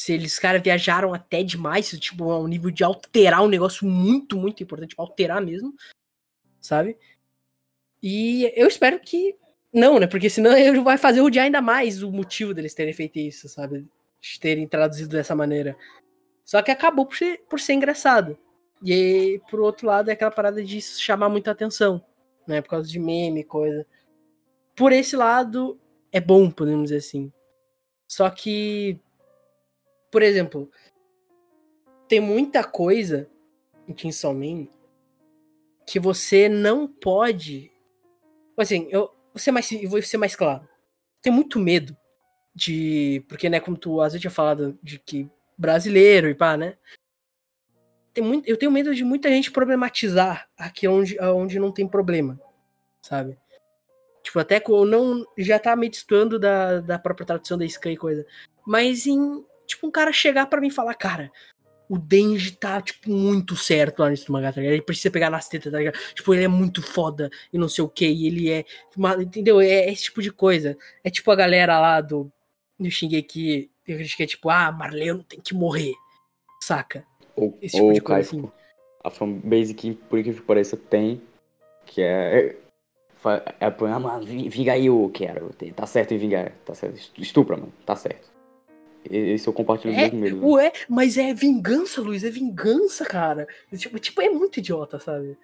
Se eles, caras viajaram até demais, tipo, ao nível de alterar um negócio muito, muito importante, tipo, alterar mesmo. Sabe? E eu espero que. Não, né? Porque senão ele vai fazer odiar ainda mais o motivo deles terem feito isso, sabe? De terem traduzido dessa maneira. Só que acabou por ser, por ser engraçado. E aí, por outro lado, é aquela parada de chamar muita atenção né? Por causa de meme, coisa. Por esse lado, é bom, podemos dizer assim. Só que, por exemplo, tem muita coisa em Chainsaw Man que você não pode. Assim, eu vou ser mais, vou ser mais claro. Tem muito medo de. Porque, né, como tu às vezes tinha falado de que brasileiro e pá, né? tem muito, eu tenho medo de muita gente problematizar aqui onde, onde não tem problema, sabe? Tipo, até não já tá me destoando da, da própria tradução da Sky e coisa. Mas em, tipo, um cara chegar para mim e falar, cara, o Denji tá, tipo, muito certo lá nesse mangá, tá ligado? Ele precisa pegar nas tetas, tá ligado? Tipo, ele é muito foda e não sei o que, e ele é. Entendeu? É, é esse tipo de coisa. É tipo a galera lá do, do Shingeki, que é tipo, ah, Marleno tem que morrer. Saca? Ou, esse tipo ou de coisa assim. A fanbase que, por que pareça, tem, que é. É, é ah, mano, vinga aí, eu quero. Tá certo em vingar. Tá certo. Estupra, mano. Tá certo. Esse eu compartilho é, mesmo. Ué, mas é vingança, Luiz, é vingança, cara. Tipo, tipo, é muito idiota, sabe?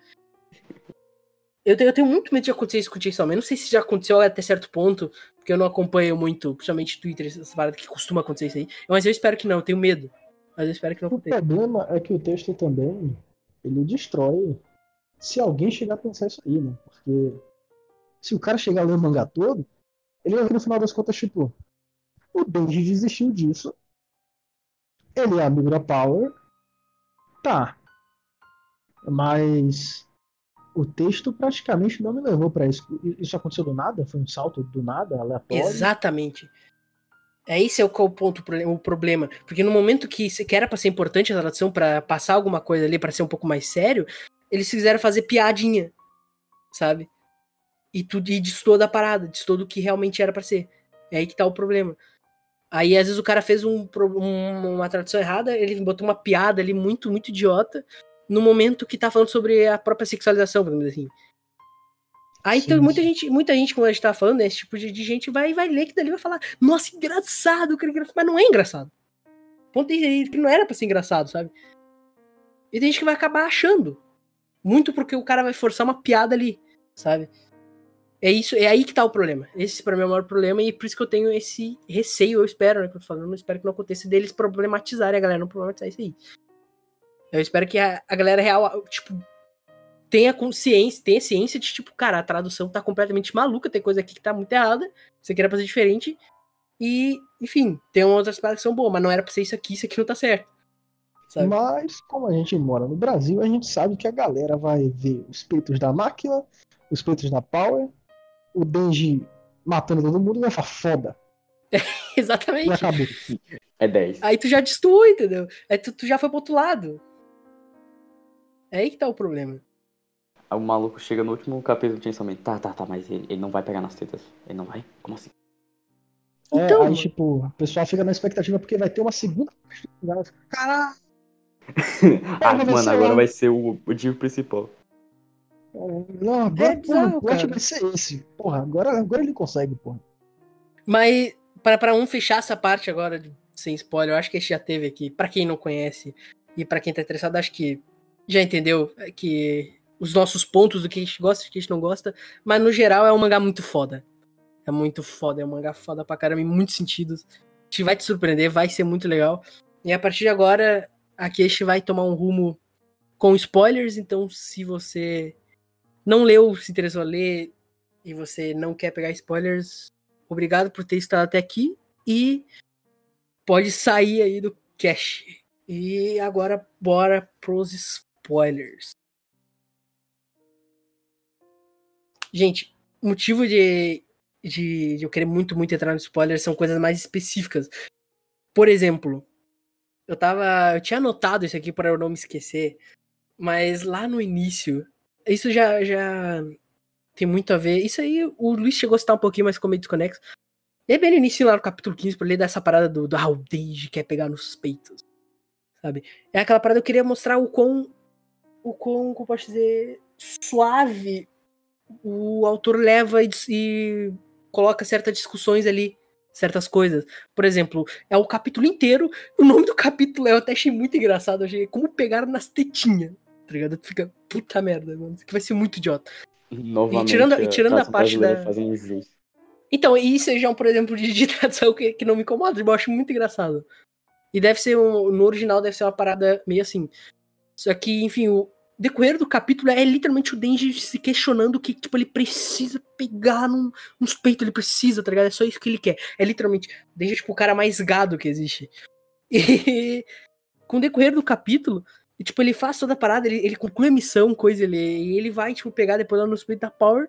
Eu tenho, eu tenho muito medo de acontecer isso com o Chainsaw Man. Não sei se já aconteceu até certo ponto, porque eu não acompanho muito, principalmente Twitter, essas paradas que costuma acontecer isso aí. Mas eu espero que não, eu tenho medo. Mas eu espero que não aconteça. O problema é que o texto também, ele destrói se alguém chegar a pensar isso aí, né? Porque se o cara chegar a ler o mangá todo, ele vai ver no final das contas, tipo, o Denji desistiu disso. Ele é amigo da Power. Tá. Mas o texto praticamente não me levou para isso. Isso aconteceu do nada? Foi um salto do nada, aleatório? Exatamente. É esse é o, o ponto, o problema. Porque no momento que, que era pra ser importante a tradução, para passar alguma coisa ali, para ser um pouco mais sério, eles quiseram fazer piadinha, sabe? E tudo e toda a parada, todo o que realmente era para ser. É aí que tá o problema. Aí, às vezes, o cara fez um, um, uma tradução errada, ele botou uma piada ali muito, muito idiota, no momento que tá falando sobre a própria sexualização, vamos dizer assim. Aí então, muita gente, muita gente, como a gente tá falando, esse tipo de, de, gente vai, vai ler que dali vai falar, nossa, engraçado, que engraçado, mas não é engraçado. Ponto aí que não era pra ser engraçado, sabe? E tem gente que vai acabar achando. Muito porque o cara vai forçar uma piada ali, sabe? É isso, é aí que tá o problema. Esse para mim é o maior problema e por isso que eu tenho esse receio, eu espero, né, que eu tô falando, eu espero que não aconteça deles problematizarem a galera, não problematizar isso aí. Eu espero que a, a galera real, tipo, tenha consciência, tenha ciência de, tipo, cara, a tradução tá completamente maluca, tem coisa aqui que tá muito errada, você queria fazer diferente, e, enfim, tem outras paradas que são boas, mas não era pra ser isso aqui, isso aqui não tá certo. Sabe? Mas, como a gente mora no Brasil, a gente sabe que a galera vai ver os peitos da máquina, os peitos da Power, o Denji matando todo mundo, vai falar foda. *laughs* exatamente. E acabou. É 10. Aí tu já destruiu, entendeu? Aí tu, tu, já foi pro outro lado. É aí que tá o problema. Aí o maluco chega no último capítulo de Man. Tá, tá, tá, mas ele, ele não vai pegar nas tetas. Ele não vai? Como assim? É, então... aí, tipo, o pessoal fica na expectativa porque vai ter uma segunda. Caralho! *laughs* ah, mano, agora vai ser o, o dia principal. Não, agora é bizarro, porra, vai ser esse. Porra, agora, agora ele consegue, porra. Mas, para, para um fechar essa parte agora, sem spoiler, eu acho que a gente já teve aqui. para quem não conhece e para quem tá interessado, acho que já entendeu que os nossos pontos do que a gente gosta e do que a gente não gosta. Mas no geral é um mangá muito foda. É muito foda, é um mangá foda pra caramba em muitos sentidos. A gente vai te surpreender, vai ser muito legal. E a partir de agora, aqui a gente vai tomar um rumo com spoilers, então se você não leu, se interessou a ler e você não quer pegar spoilers, obrigado por ter estado até aqui e pode sair aí do cache. E agora bora pros spoilers. Gente, motivo de, de, de eu querer muito, muito entrar no spoiler são coisas mais específicas. Por exemplo, eu tava. Eu tinha anotado isso aqui para eu não me esquecer, mas lá no início isso já, já tem muito a ver. Isso aí o Luiz chegou a citar um pouquinho, mas ficou meio desconexo. E é bem no início, lá no capítulo 15, pra ler dessa parada do, do ah, o quer pegar nos peitos. Sabe? É aquela parada que eu queria mostrar o quão. O quão, como posso dizer, suave o autor leva e, e coloca certas discussões ali certas coisas. Por exemplo, é o capítulo inteiro. O nome do capítulo eu até achei muito engraçado. Achei como pegar nas tetinhas tá ligado? Tu fica, puta merda, mano, isso aqui vai ser muito idiota. Novamente, e tirando, e tirando a parte da. Então, isso já é um, por exemplo, de, *laughs* de tradução que, que não me incomoda, eu acho muito engraçado. E deve ser, um, no original, deve ser uma parada meio assim. Só que, enfim, o decorrer do capítulo é literalmente o Denji se questionando que, tipo, ele precisa pegar num, nos peitos, ele precisa, tá ligado? É só isso que ele quer. É literalmente, o Denji é, tipo, o cara mais gado que existe. *laughs* E com o decorrer do capítulo, e, tipo, ele faz toda a parada, ele, ele conclui a missão, coisa, ele, e ele vai, tipo, pegar depois lá no Split da Power.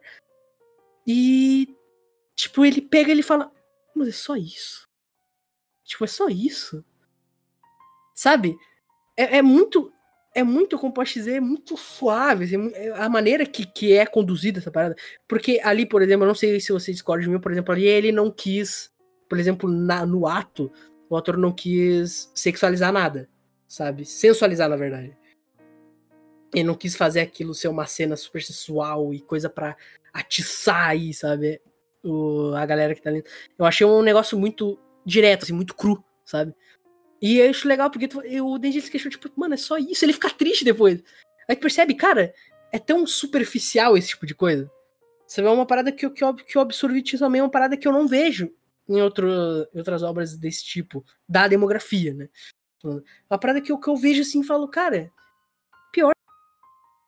E, tipo, ele pega e ele fala, mas é só isso. Tipo, é só isso. Sabe? É, é muito. É muito, como posso dizer, é muito suave. Assim, é a maneira que, que é conduzida essa parada. Porque ali, por exemplo, eu não sei se você discorda de mim, por exemplo, ali ele não quis, por exemplo, na, no ato, o autor não quis sexualizar nada, sabe? Sensualizar, na verdade. Ele não quis fazer aquilo ser uma cena super sensual e coisa para atiçar aí, sabe? O, a galera que tá ali. Eu achei um negócio muito direto, assim, muito cru, sabe? E eu acho legal porque tu, o Denji se queixou, tipo, mano, é só isso. Ele fica triste depois. Aí tu percebe, cara, é tão superficial esse tipo de coisa. Você vê uma parada que, que, que eu absorvi também, é uma parada que eu não vejo em, outro, em outras obras desse tipo, da demografia, né? Uma parada que eu, que eu vejo assim e falo, cara, pior,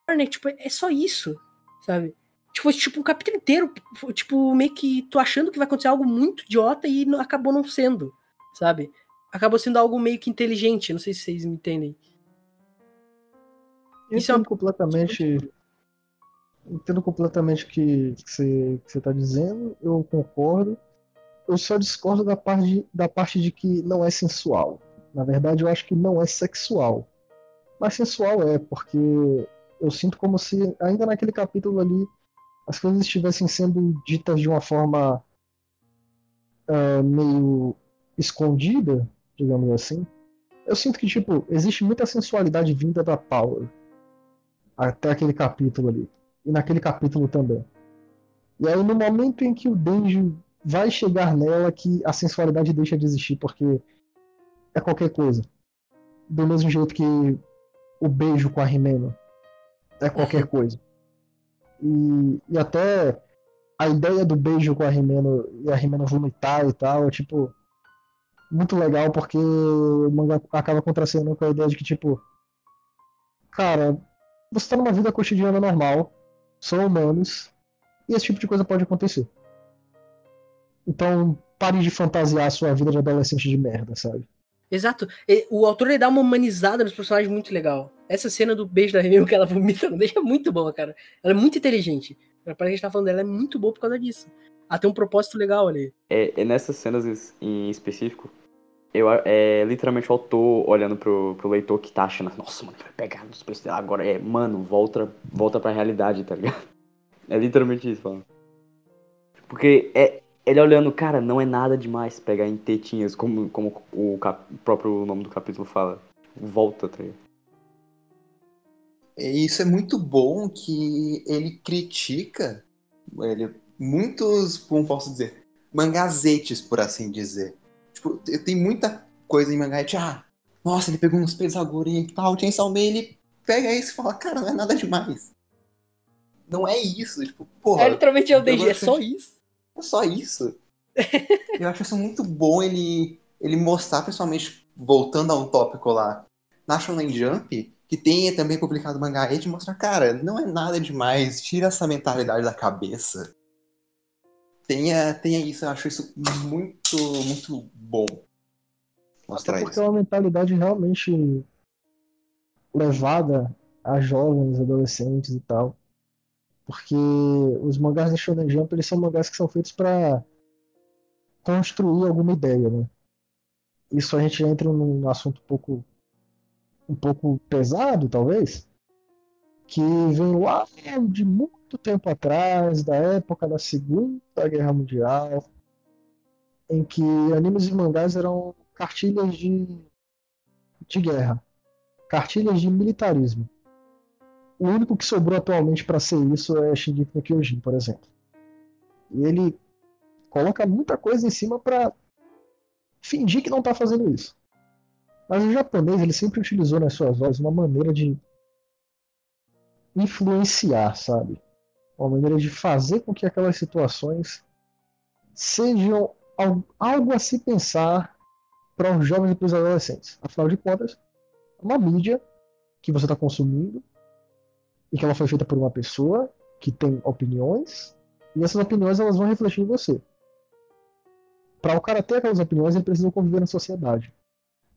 né? Tipo, é só isso, sabe? Tipo, tipo, um capítulo inteiro, tipo, meio que tu achando que vai acontecer algo muito idiota e não, acabou não sendo, sabe? Acabou sendo algo meio que inteligente, não sei se vocês me entendem. Eu Isso é entendo é uma... completamente. Entendo completamente o que, você, que você tá dizendo, eu concordo. Eu só discordo da parte, da parte de que não é sensual. Na verdade, eu acho que não é sexual. Mas sensual é, porque eu sinto como se, ainda naquele capítulo ali, as coisas estivessem sendo ditas de uma forma uh, meio escondida, digamos assim. Eu sinto que, tipo, existe muita sensualidade vinda da Power. Até aquele capítulo ali. E naquele capítulo também. E aí, no momento em que o Denji vai chegar nela, que a sensualidade deixa de existir, porque é qualquer coisa. Do mesmo jeito que o beijo com a Rimeno é qualquer *laughs* coisa. E, e até a ideia do beijo com a Rimeno e a Rimeno vomitar e tal, é tipo. Muito legal porque o manga acaba contracenando com a ideia de que, tipo. Cara, você tá numa vida cotidiana normal, são humanos, e esse tipo de coisa pode acontecer. Então, pare de fantasiar a sua vida de adolescente de merda, sabe? Exato. O autor ele dá uma humanizada nos personagens muito legal. Essa cena do beijo da Remy *laughs* que ela vomita não deixa muito boa, cara. Ela é muito inteligente. Que a gente tá falando dela, é muito boa por causa disso. Ela tem um propósito legal ali. É, é nessas cenas em específico, eu, é literalmente o autor olhando pro, pro leitor que tá achando, nossa, mano, vai pegar nos preços dela agora. É, mano, volta, volta pra realidade, tá ligado? *laughs* É literalmente isso, falando. Porque é, ele olhando, cara, não é nada demais pegar em tetinhas, como, como o, cap, o próprio nome do capítulo fala. Volta, tá? Isso é muito bom que ele critica ele, muitos, como posso dizer, mangazetes, por assim dizer. Tipo, tem muita coisa em mangá de, ah, nossa, ele pegou uns pesos agora e tal, Chainsaw Man, ele pega isso e fala, cara, não é nada demais. Não é isso, tipo, porra. É literalmente o DG, é só isso. É só isso. eu acho isso muito bom ele, ele mostrar, pessoalmente, voltando a um tópico lá, na Shonen Jump, que tenha também publicado mangá de mostrar, cara, não é nada demais, tira essa mentalidade da cabeça. Tenha, tenha isso, eu acho isso muito, muito bom. Mostrar Até porque isso. é uma mentalidade realmente levada a jovens, adolescentes e tal. Porque os mangás da Shonen Jump eles são mangás que são feitos para construir alguma ideia, né? Isso a gente entra num assunto um pouco um pouco pesado, talvez, que vem lá de muito tempo atrás, da época da Segunda Guerra Mundial, em que animes e mangás eram cartilhas de, de guerra, cartilhas de militarismo. O único que sobrou atualmente para ser isso é Shingeki no Kyojin, por exemplo. E ele coloca muita coisa em cima para fingir que não tá fazendo isso. Mas o japonês ele sempre utilizou nas suas vozes uma maneira de influenciar, sabe? Uma maneira de fazer com que aquelas situações sejam algo a se pensar para os jovens e para os adolescentes. Afinal de contas, é uma mídia que você está consumindo e que ela foi feita por uma pessoa que tem opiniões e essas opiniões elas vão refletir em você. Para o cara ter aquelas opiniões, ele precisa conviver na sociedade.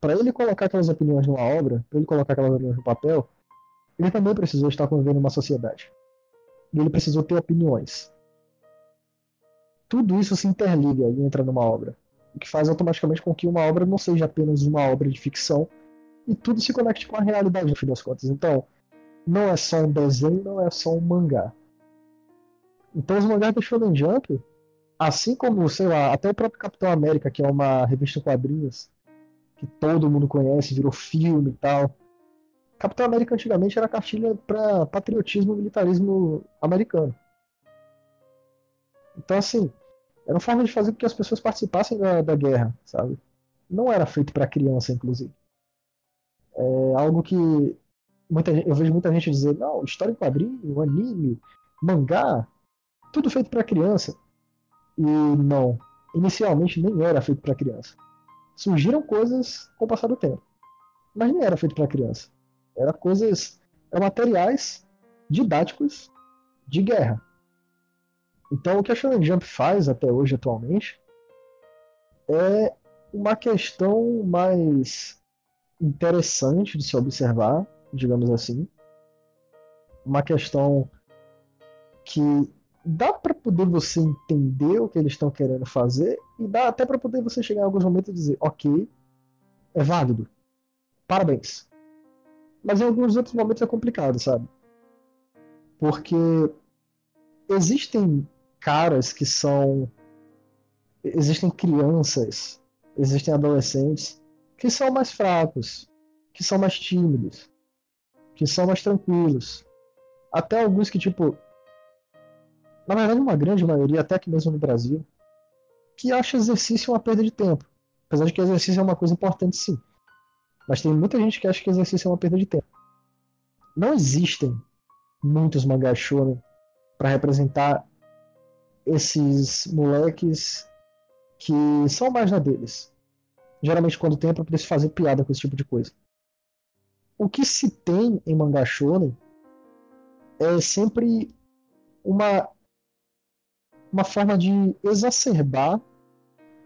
Para ele colocar aquelas opiniões numa obra, para ele colocar aquelas opiniões no papel, ele também precisou estar convivendo numa sociedade. E ele precisou ter opiniões. Tudo isso se interliga e entra numa obra. o que faz automaticamente com que uma obra não seja apenas uma obra de ficção e tudo se conecte com a realidade, no fim das contas. Então, não é só um desenho, não é só um mangá. Então, os mangás do Shonen Jump, assim como, sei lá, até o próprio Capitão América, que é uma revista em quadrinhos, que todo mundo conhece, virou filme e tal. Capitão América antigamente era cartilha para patriotismo e militarismo americano. Então, assim, era uma forma de fazer com que as pessoas participassem da, da guerra, sabe? Não era feito para criança, inclusive. É algo que muita, eu vejo muita gente dizer, não, história em quadrinho, anime, mangá, tudo feito para criança. E não, inicialmente nem era feito para criança. Surgiram coisas com o passar do tempo, mas nem era feito para criança. Era coisas, eram materiais didáticos de guerra. Então o que a Shonen Jump faz até hoje atualmente é uma questão mais interessante de se observar, digamos assim. Uma questão que dá para poder você entender o que eles estão querendo fazer e dá até para poder você chegar em alguns momentos e dizer, ok, é válido, parabéns. Mas em alguns outros momentos é complicado, sabe? Porque existem caras que são. Existem crianças, existem adolescentes que são mais fracos, que são mais tímidos, que são mais tranquilos. Até alguns que, tipo. Na verdade, uma grande maioria, até aqui mesmo no Brasil, que acha exercício uma perda de tempo. Apesar de que exercício é uma coisa importante, sim. Mas tem muita gente que acha que exercício é uma perda de tempo. Não existem muitos mangás para representar esses moleques que são mais na deles. Geralmente quando tem é pra poder se fazer piada com esse tipo de coisa. O que se tem em mangá shonen é sempre uma uma forma de exacerbar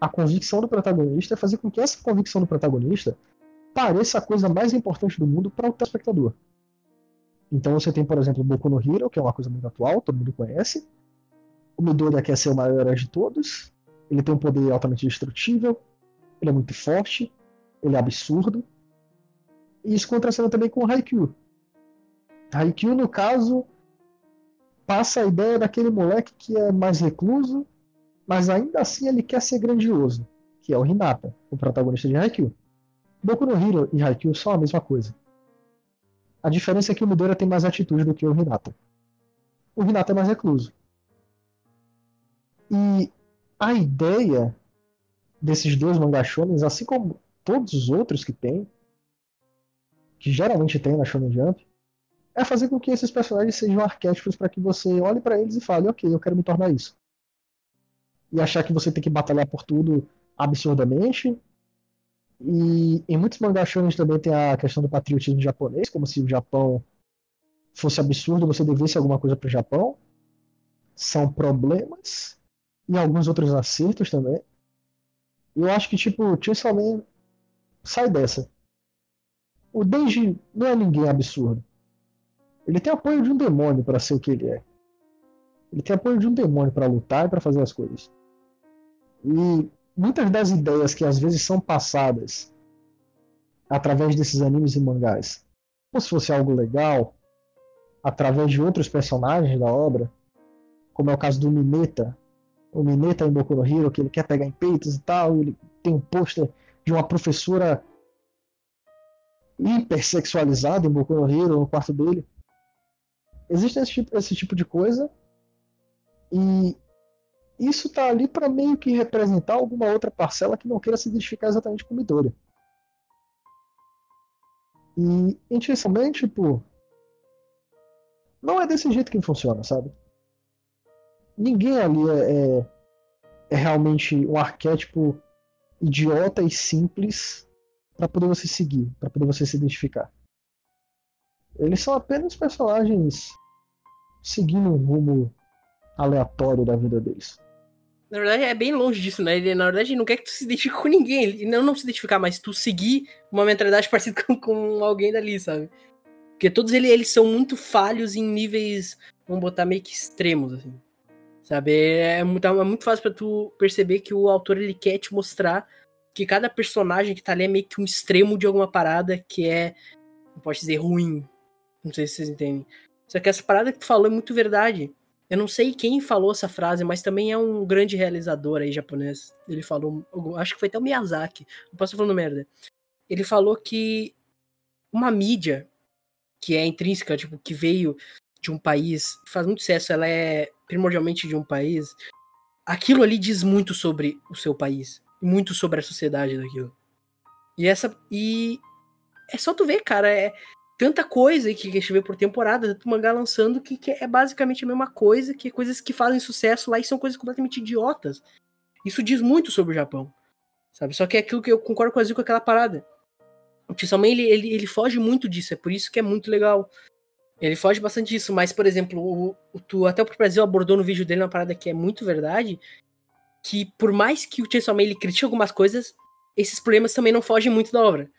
a convicção do protagonista fazer com que essa convicção do protagonista pareça a coisa mais importante do mundo para o telespectador. Então você tem, por exemplo, Boku no Hero, que é uma coisa muito atual, todo mundo conhece, o Midoriya quer ser o maior de todos. Ele tem um poder altamente destrutível. Ele é muito forte. Ele é absurdo. Isso contracena também com o Haikyuu. Haikyuu, no caso, passa a ideia daquele moleque que é mais recluso, mas ainda assim ele quer ser grandioso, que é o Hinata, o protagonista de Haikyuu. Boku no Hero e Haikyuu são a mesma coisa. A diferença é que o Midoriya tem mais atitude do que o Hinata. O Hinata é mais recluso. E a ideia desses dois mangá shonens, assim como todos os outros que tem, que geralmente tem na Shonen Jump, é fazer com que esses personagens sejam arquétipos para que você olhe para eles e fale, ok, eu quero me tornar isso. E achar que você tem que batalhar por tudo absurdamente. E em muitos mangá shonens também tem a questão do patriotismo japonês, como se o Japão fosse absurdo, você devesse alguma coisa para o Japão. São problemas e alguns outros acertos também. Eu acho que, tipo, Chainsaw Man sai dessa. O Denji não é ninguém absurdo. Ele tem apoio de um demônio para ser o que ele é. Ele tem apoio de um demônio para lutar e para fazer as coisas. E muitas das ideias que às vezes são passadas através desses animes e mangás, como se fosse algo legal, através de outros personagens da obra, como é o caso do Mineta, o Mineta em Boku no Hero, que ele quer pegar em peitos e tal, ele tem um pôster de uma professora hipersexualizada em Boku no Hero no quarto dele. Existe esse tipo, esse tipo de coisa e isso tá ali para meio que representar alguma outra parcela que não queira se identificar exatamente com Midori. E intuitivamente, tipo, não é desse jeito que funciona, sabe? ninguém ali é, é, é realmente um arquétipo idiota e simples para poder você seguir, para poder você se identificar. Eles são apenas personagens seguindo um rumo aleatório da vida deles. Na verdade, é bem longe disso, né? Ele, na verdade, não quer que tu se identifique com ninguém. Ele não, não se identificar, mas tu seguir uma mentalidade *laughs* parecida com, com alguém dali, sabe? Porque todos eles, eles são muito falhos em níveis, vamos botar meio que extremos, assim Sabe? É muito, é muito fácil para tu perceber que o autor ele quer te mostrar que cada personagem que tá ali é meio que um extremo de alguma parada que é, não pode dizer ruim. Não sei se vocês entendem. Só que essa parada que tu falou é muito verdade. Eu não sei quem falou essa frase, mas também é um grande realizador aí japonês. Ele falou, acho que foi até o Miyazaki. Não posso falando merda. Ele falou que uma mídia que é intrínseca, tipo, que veio de um país, faz muito sucesso, ela é primordialmente de um país. Aquilo ali diz muito sobre o seu país muito sobre a sociedade daquilo. E essa. E. É só tu ver, cara. É tanta coisa que a gente vê por temporada, tanto mangá lançando, que, que, é basicamente a mesma coisa, que é coisas que fazem sucesso lá e são coisas completamente idiotas. Isso diz muito sobre o Japão. Sabe? Só que é aquilo que eu concordo com o Azul com aquela parada. O Tsuman, ele, ele, ele foge muito disso, é por isso que é muito legal. Ele foge bastante disso, mas, por exemplo, o, o, tu, até o Brasil abordou no vídeo dele uma parada que é muito verdade, que por mais que o Chainsaw Man ele critique algumas coisas, esses problemas também não fogem muito da obra.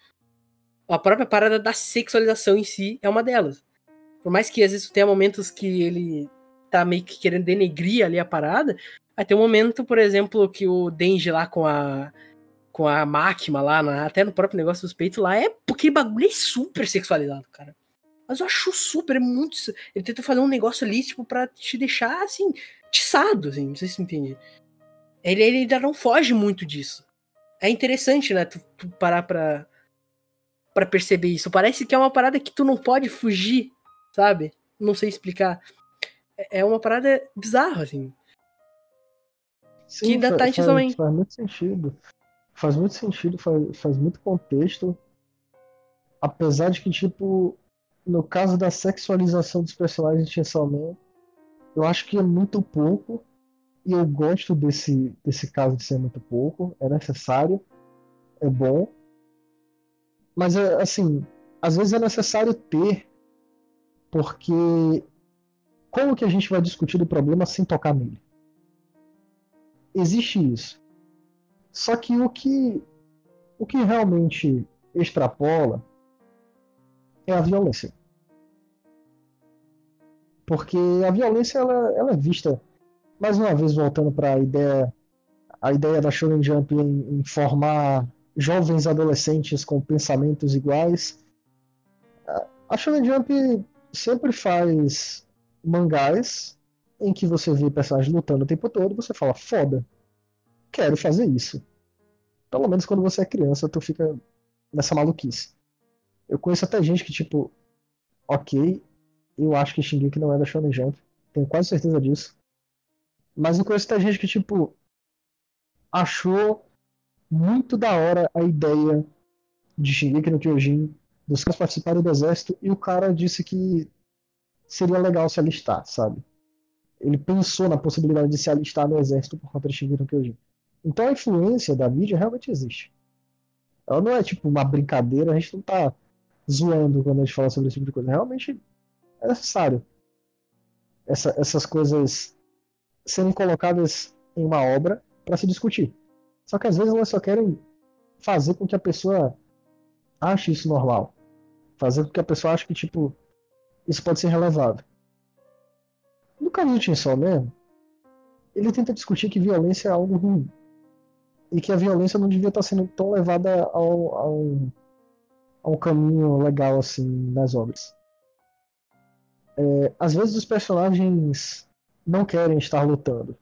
A própria parada da sexualização em si é uma delas. Por mais que às vezes tenha momentos que ele tá meio que querendo denegrir ali a parada, vai ter um momento, por exemplo, que o Denji lá com a com a máquina lá, na, até no próprio negócio dos peitos lá, é porque bagulho é super sexualizado, cara. Mas eu acho super, é muito. Ele tenta fazer um negócio ali, tipo, pra te deixar assim, tiçado, assim, não sei se entende. Ele, ele ainda não foge muito disso. É interessante, né? Tu, tu parar pra, pra perceber isso. Parece que é uma parada que tu não pode fugir, sabe? Não sei explicar. É, é uma parada bizarra, assim. Sim, que ainda faz, tá em faz, faz muito sentido. Faz muito sentido, faz, faz muito contexto. Apesar de que, tipo, no caso da sexualização dos personagens de Chainsaw Man, eu acho que é muito pouco. E eu gosto desse, desse caso de ser muito pouco. É necessário. É bom. Mas, é, assim, às vezes é necessário ter. Porque como que a gente vai discutir o problema sem tocar nele? Existe isso. Só que o que, o que realmente extrapola é a violência. Porque a violência ela, ela é vista mais uma vez voltando para a ideia a ideia da Shonen Jump em, em, formar jovens adolescentes com pensamentos iguais. A Shonen Jump sempre faz mangás em que você vê personagens lutando o tempo todo você fala, foda, quero fazer isso. Pelo menos quando você é criança, tu fica nessa maluquice. Eu conheço até gente que, tipo, ok, eu acho que Shingeki não é da Shonen Jump, tenho quase certeza disso. Mas eu conheço até gente que, tipo, achou muito da hora a ideia de Shingeki no Kyojin, dos caras participarem do exército, e o cara disse que seria legal se alistar, sabe? Ele pensou na possibilidade de se alistar no exército por conta de Shingeki no Kyojin. Então a influência da mídia realmente existe. Ela não é tipo uma brincadeira, a gente não tá zoando quando a gente fala sobre esse tipo de coisa. Realmente é necessário. Essa, essas coisas serem colocadas em uma obra para se discutir. Só que às vezes elas só querem fazer com que a pessoa ache isso normal. Fazer com que a pessoa ache que, tipo, isso pode ser relevado. No caso do Chainsaw Man, ele tenta discutir que violência é algo ruim. E que a violência não devia estar sendo tão levada ao, ao, ao caminho legal, assim, nas obras. É, às vezes os personagens não querem estar lutando.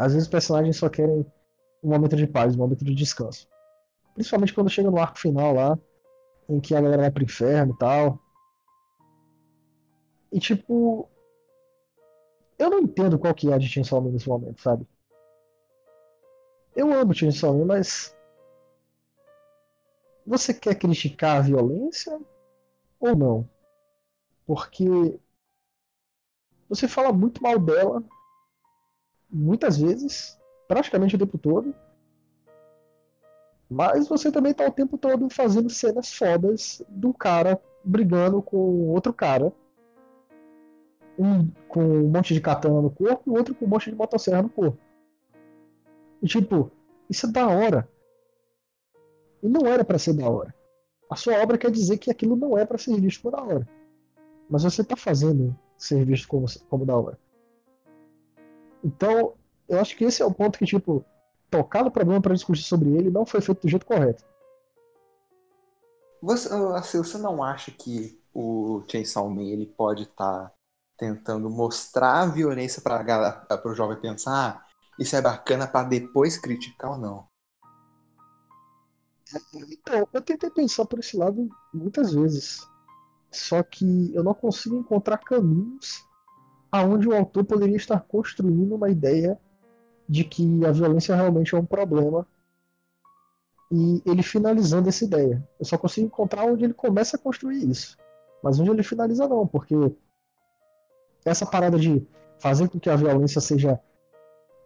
Às vezes os personagens só querem um momento de paz, um momento de descanso. Principalmente quando chega no arco final lá, em que a galera vai pro inferno e tal. E tipo. Eu não entendo qual que é a de Chainsaw nesse momento, sabe? Eu amo Chainsaw Man, mas. Você quer criticar a violência ou não? Porque você fala muito mal dela, muitas vezes, praticamente o tempo todo. Mas você também tá o tempo todo fazendo cenas fodas do cara brigando com outro cara. Um com um monte de katana no corpo e outro com um monte de motosserra no corpo. E tipo, isso é da hora. E não era para ser da hora. A sua obra quer dizer que aquilo não é para ser visto por da hora. Mas você tá fazendo ser visto como, como da hora. Então, eu acho que esse é o ponto que, tipo, tocar no problema para discutir sobre ele não foi feito do jeito correto. Você, assim, você não acha que o Chainsaw Man ele pode estar tá tentando mostrar a violência para o jovem pensar ah, isso é bacana para depois criticar ou não? Então, eu tentei pensar por esse lado muitas vezes. Só que eu não consigo encontrar caminhos aonde o autor poderia estar construindo uma ideia de que a violência realmente é um problema e ele finalizando essa ideia. Eu só consigo encontrar onde ele começa a construir isso. Mas onde ele finaliza não, porque essa parada de fazer com que a violência seja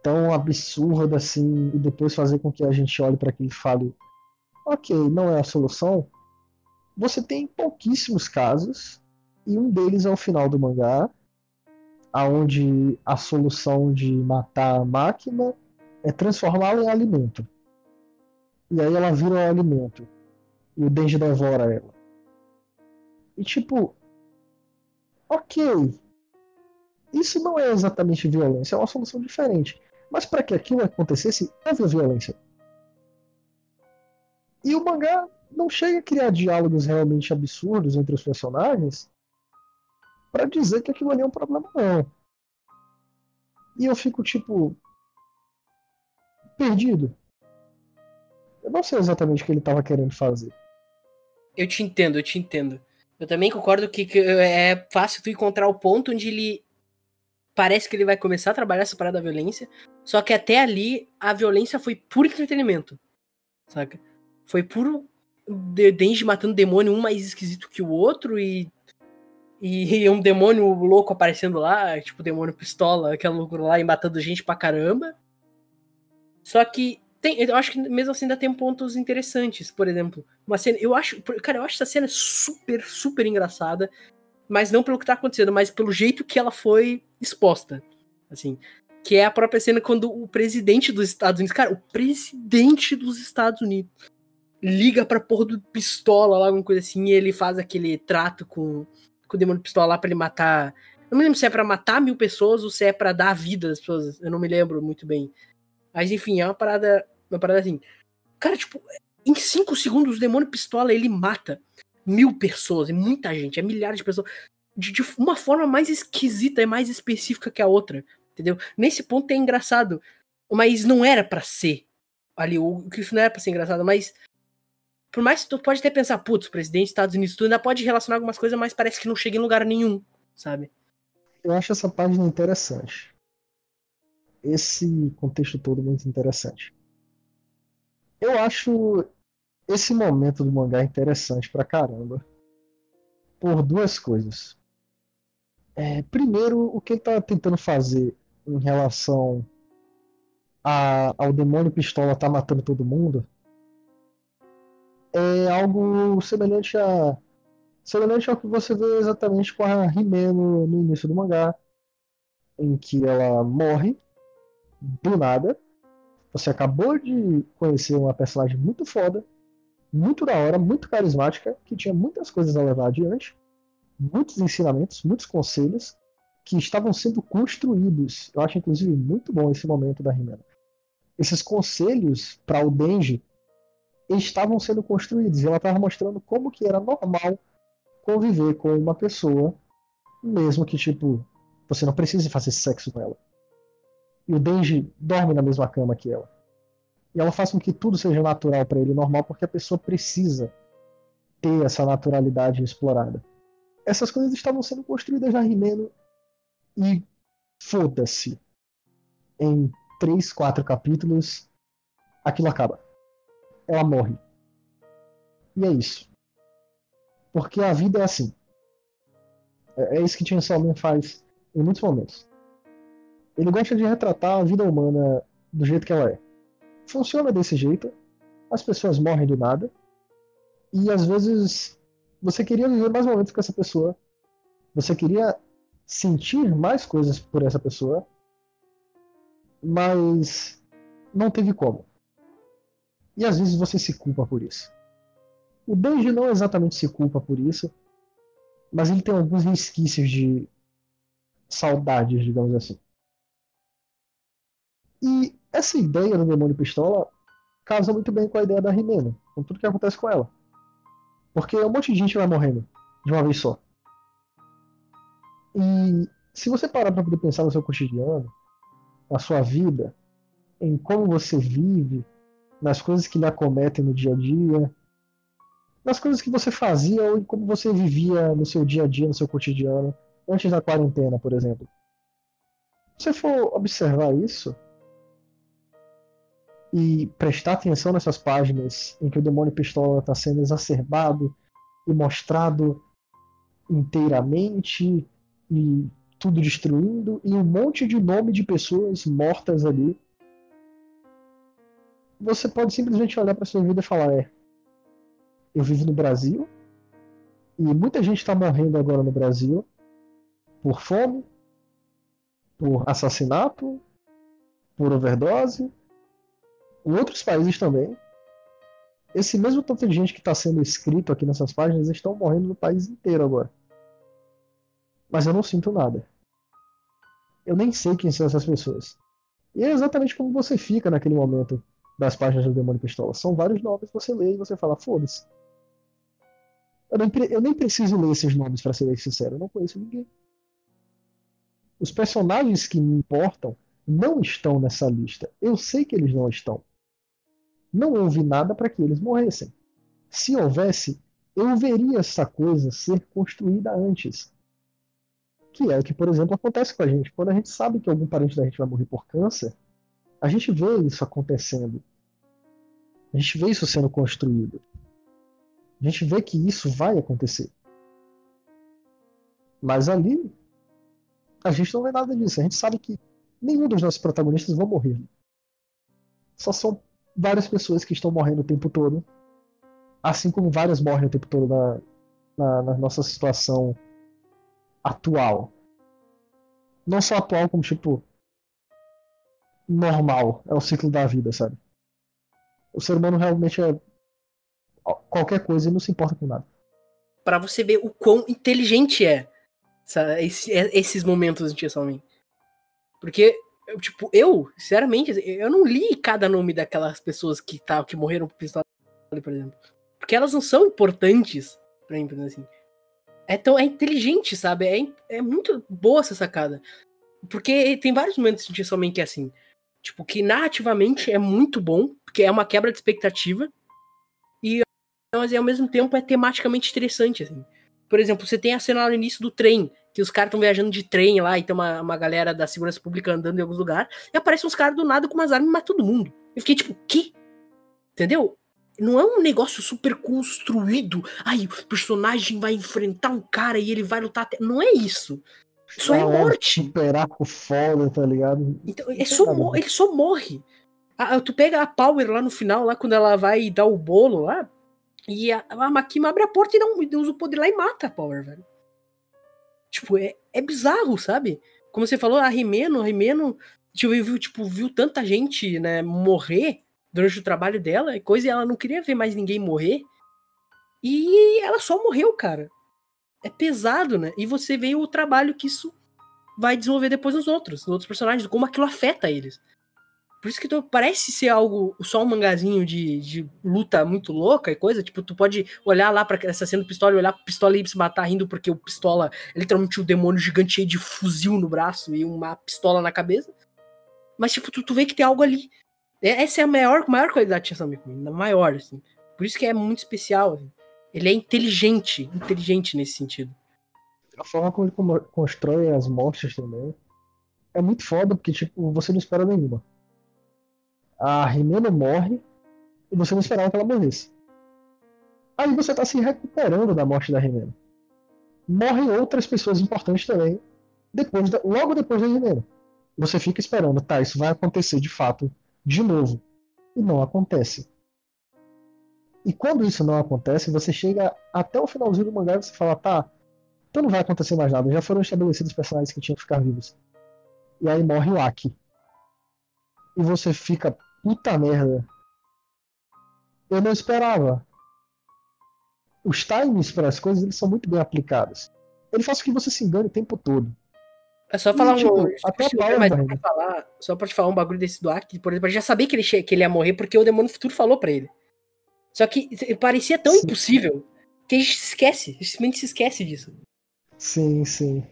tão absurda assim e depois fazer com que a gente olhe para aquilo e fale ok, não é a solução, você tem pouquíssimos casos, e um deles é o final do mangá, aonde a solução de matar a máquina é transformá-la em alimento. E aí ela vira o alimento. E o Denji devora ela. E tipo, ok. Isso não é exatamente violência, é uma solução diferente. Mas para que aquilo acontecesse, houve violência. E o mangá não chega a criar diálogos realmente absurdos entre os personagens para dizer que aquilo ali é um problema, não. E eu fico, tipo. perdido. Eu não sei exatamente o que ele estava querendo fazer. Eu te entendo, eu te entendo. Eu também concordo que, que, é fácil tu encontrar o ponto onde ele parece que ele vai começar a trabalhar essa parada da violência, só que até ali a violência foi puro entretenimento, saca? Foi puro Denji matando demônio, um mais esquisito que o outro, e, e *laughs* um demônio louco aparecendo lá, tipo demônio pistola, aquela loucura lá, e matando gente pra caramba. Só que tem, eu acho que mesmo assim ainda tem pontos interessantes. Por exemplo, uma cena. Eu acho. Cara, eu acho essa cena super, super engraçada. Mas não pelo que tá acontecendo, mas pelo jeito que ela foi exposta. Assim. Que é a própria cena quando o presidente dos Estados Unidos. Cara, o presidente dos Estados Unidos liga pra porra do pistola lá, alguma coisa assim, e ele faz aquele trato com, com o demônio pistola lá pra ele matar. Eu não me lembro se é pra matar mil pessoas ou se é pra dar vida às pessoas. Eu não me lembro muito bem. Mas enfim, é uma parada. Uma parada assim. Cara, tipo, em cinco segundos o demônio pistola ele mata mil pessoas, é muita gente, é milhares de pessoas. De, de uma forma mais esquisita e mais específica que a outra. Entendeu? Nesse ponto é engraçado. Mas não era para ser ali. O que não era pra ser engraçado, mas por mais que tu pode até pensar, putz, presidente dos Estados Unidos, tu ainda pode relacionar algumas coisas, mas parece que não chega em lugar nenhum, sabe? Eu acho essa página interessante. Esse contexto todo muito interessante. Eu acho esse momento do mangá interessante pra caramba. Por duas coisas. É, primeiro, o que ele tá tentando fazer em relação a, ao demônio pistola tá matando todo mundo é algo semelhante a semelhante ao que você vê exatamente com a Hime no, no início do mangá, em que ela morre do nada. Você acabou de conhecer uma personagem muito foda, muito da hora, muito carismática, que tinha muitas coisas a levar adiante, muitos ensinamentos, muitos conselhos que estavam sendo construídos. Eu acho inclusive muito bom esse momento da Rimena. Esses conselhos para o Denji estavam sendo construídos. Ela estava mostrando como que era normal conviver com uma pessoa, mesmo que, tipo, você não precise fazer sexo com ela. E o Denji dorme na mesma cama que ela. E ela faz com que tudo seja natural para ele, normal, porque a pessoa precisa ter essa naturalidade explorada. Essas coisas estavam sendo construídas na Rimeno e foda-se. Em três, quatro capítulos, aquilo acaba ela morre. E é isso. Porque a vida é assim. É, é isso que Chainsaw Man faz em muitos momentos. Ele gosta de retratar a vida humana do jeito que ela é. Funciona desse jeito. As pessoas morrem do nada. E às vezes você queria viver mais momentos com essa pessoa. Você queria sentir mais coisas por essa pessoa. Mas não teve como. E às vezes você se culpa por isso. O Denji não exatamente se culpa por isso, mas ele tem alguns resquícios de saudades, digamos assim. E essa ideia do Demônio Pistola casa muito bem com a ideia da Rimena, com tudo que acontece com ela. Porque um monte de gente vai morrendo de uma vez só. E se você parar para poder pensar no seu cotidiano, na sua vida, em como você vive, nas coisas que lhe acometem no dia a dia, nas coisas que você fazia ou como você vivia no seu dia a dia, no seu cotidiano, antes da quarentena, por exemplo. Se você for observar isso e prestar atenção nessas páginas em que o demônio pistola está sendo exacerbado e mostrado inteiramente e tudo destruindo e um monte de nome de pessoas mortas ali você pode simplesmente olhar para sua vida e falar: é, eu vivo no Brasil e muita gente está morrendo agora no Brasil por fome, por assassinato, por overdose, em outros países também. Esse mesmo tanto de gente que está sendo escrito aqui nessas páginas estão morrendo no país inteiro agora. Mas eu não sinto nada. Eu nem sei quem são essas pessoas. E é exatamente como você fica naquele momento das páginas do Demônio Pistola. São vários nomes que você lê e você fala, foda-se. Eu, eu, nem preciso ler esses nomes, para ser sincero. Eu não conheço ninguém. Os personagens que me importam não estão nessa lista. Eu sei que eles não estão. Não houve nada para que eles morressem. Se houvesse, eu veria essa coisa ser construída antes. Que é o que, por exemplo, acontece com a gente. Quando a gente sabe que algum parente da gente vai morrer por câncer, a gente vê isso acontecendo. A gente vê isso sendo construído. A gente vê que isso vai acontecer. Mas ali, a gente não vê nada disso. A gente sabe que nenhum dos nossos protagonistas vão morrer. Só são várias pessoas que estão morrendo o tempo todo. Assim como várias morrem o tempo todo na, na, na nossa situação atual. Não só atual, como tipo, normal, é o ciclo da vida, sabe? O ser humano realmente é qualquer coisa e não se importa com nada. Para você ver o quão inteligente é esse, é, esses momentos de Salmin. Porque, tipo, eu, sinceramente, eu não li cada nome daquelas pessoas que, tá, que morreram por pistola, por exemplo. Porque elas não são importantes pra mim, assim. É, tão, é inteligente, sabe? É, é muito boa essa sacada. Porque tem vários momentos de Salmin que é assim. Tipo, que narrativamente é muito bom, porque é uma quebra de expectativa. E mas ao mesmo tempo é tematicamente interessante, assim. Por exemplo, você tem a cena lá no início do trem, que os caras estão viajando de trem lá e tem uma, uma galera da segurança pública andando em alguns lugares, e aparecem uns caras do nada com umas armas e matam todo mundo. Eu fiquei tipo, que? Entendeu? Não é um negócio super construído. Ai, o personagem vai enfrentar um cara e ele vai lutar. Até... Não é isso. Só é, morte. Superar com foda, tá ligado? Então, é só, ele só morre. Ah, tu pega a Power lá no final, lá quando ela vai dar o bolo lá, e a, a Makima abre a porta e, não, usa o poder lá e mata a Power, velho. Tipo, é, é bizarro, sabe? Como você falou, a Rimeno, a Rimeno, tipo, viu, tipo, viu tanta gente, né, morrer durante o trabalho dela, e coisa, e ela não queria ver mais ninguém morrer. E ela só morreu, cara é pesado, né? E você vê o trabalho que isso vai desenvolver depois nos outros, nos outros personagens, como aquilo afeta eles. Por isso que tu, parece ser algo, só um mangazinho de, de luta muito louca e coisa. Tipo, tu pode olhar lá para essa cena do pistola e olhar pro pistola e se matar rindo, porque o pistola é literalmente um demônio gigante cheio de fuzil no braço e uma pistola na cabeça. Mas, tipo, tu, tu vê que tem algo ali. Essa é a maior, maior qualidade de Chainsaw Man, maior, assim. Por isso que é muito especial. Assim. Ele é inteligente, inteligente nesse sentido. A forma como ele constrói as mortes também é muito foda, porque tipo, você não espera nenhuma. A Rimeno morre e você não esperava que ela morresse. Aí você tá se recuperando da morte da Rimeno. Morrem outras pessoas importantes também, depois da, logo depois da Rimeno. Você fica esperando, tá, isso vai acontecer de fato, de novo. E não acontece. E quando isso não acontece, você chega até o finalzinho do mangá e você fala, tá, então não vai acontecer mais nada. Já foram estabelecidos os personagens que tinham que ficar vivos. E aí morre o Aki. E você fica, puta merda. Eu não esperava. Os times para as coisas eles são muito bem aplicados. Ele faz com que você se engane o tempo todo. É só falar E, tipo, um. até a mas pra falar, só pra te falar um bagulho desse do Aki, por exemplo, eu já sabia que ele, che- que ele ia morrer porque o Demônio Futuro falou pra ele. Só que parecia tão Sim. impossível que a gente se esquece, a gente simplesmente se esquece disso. Sim, sim.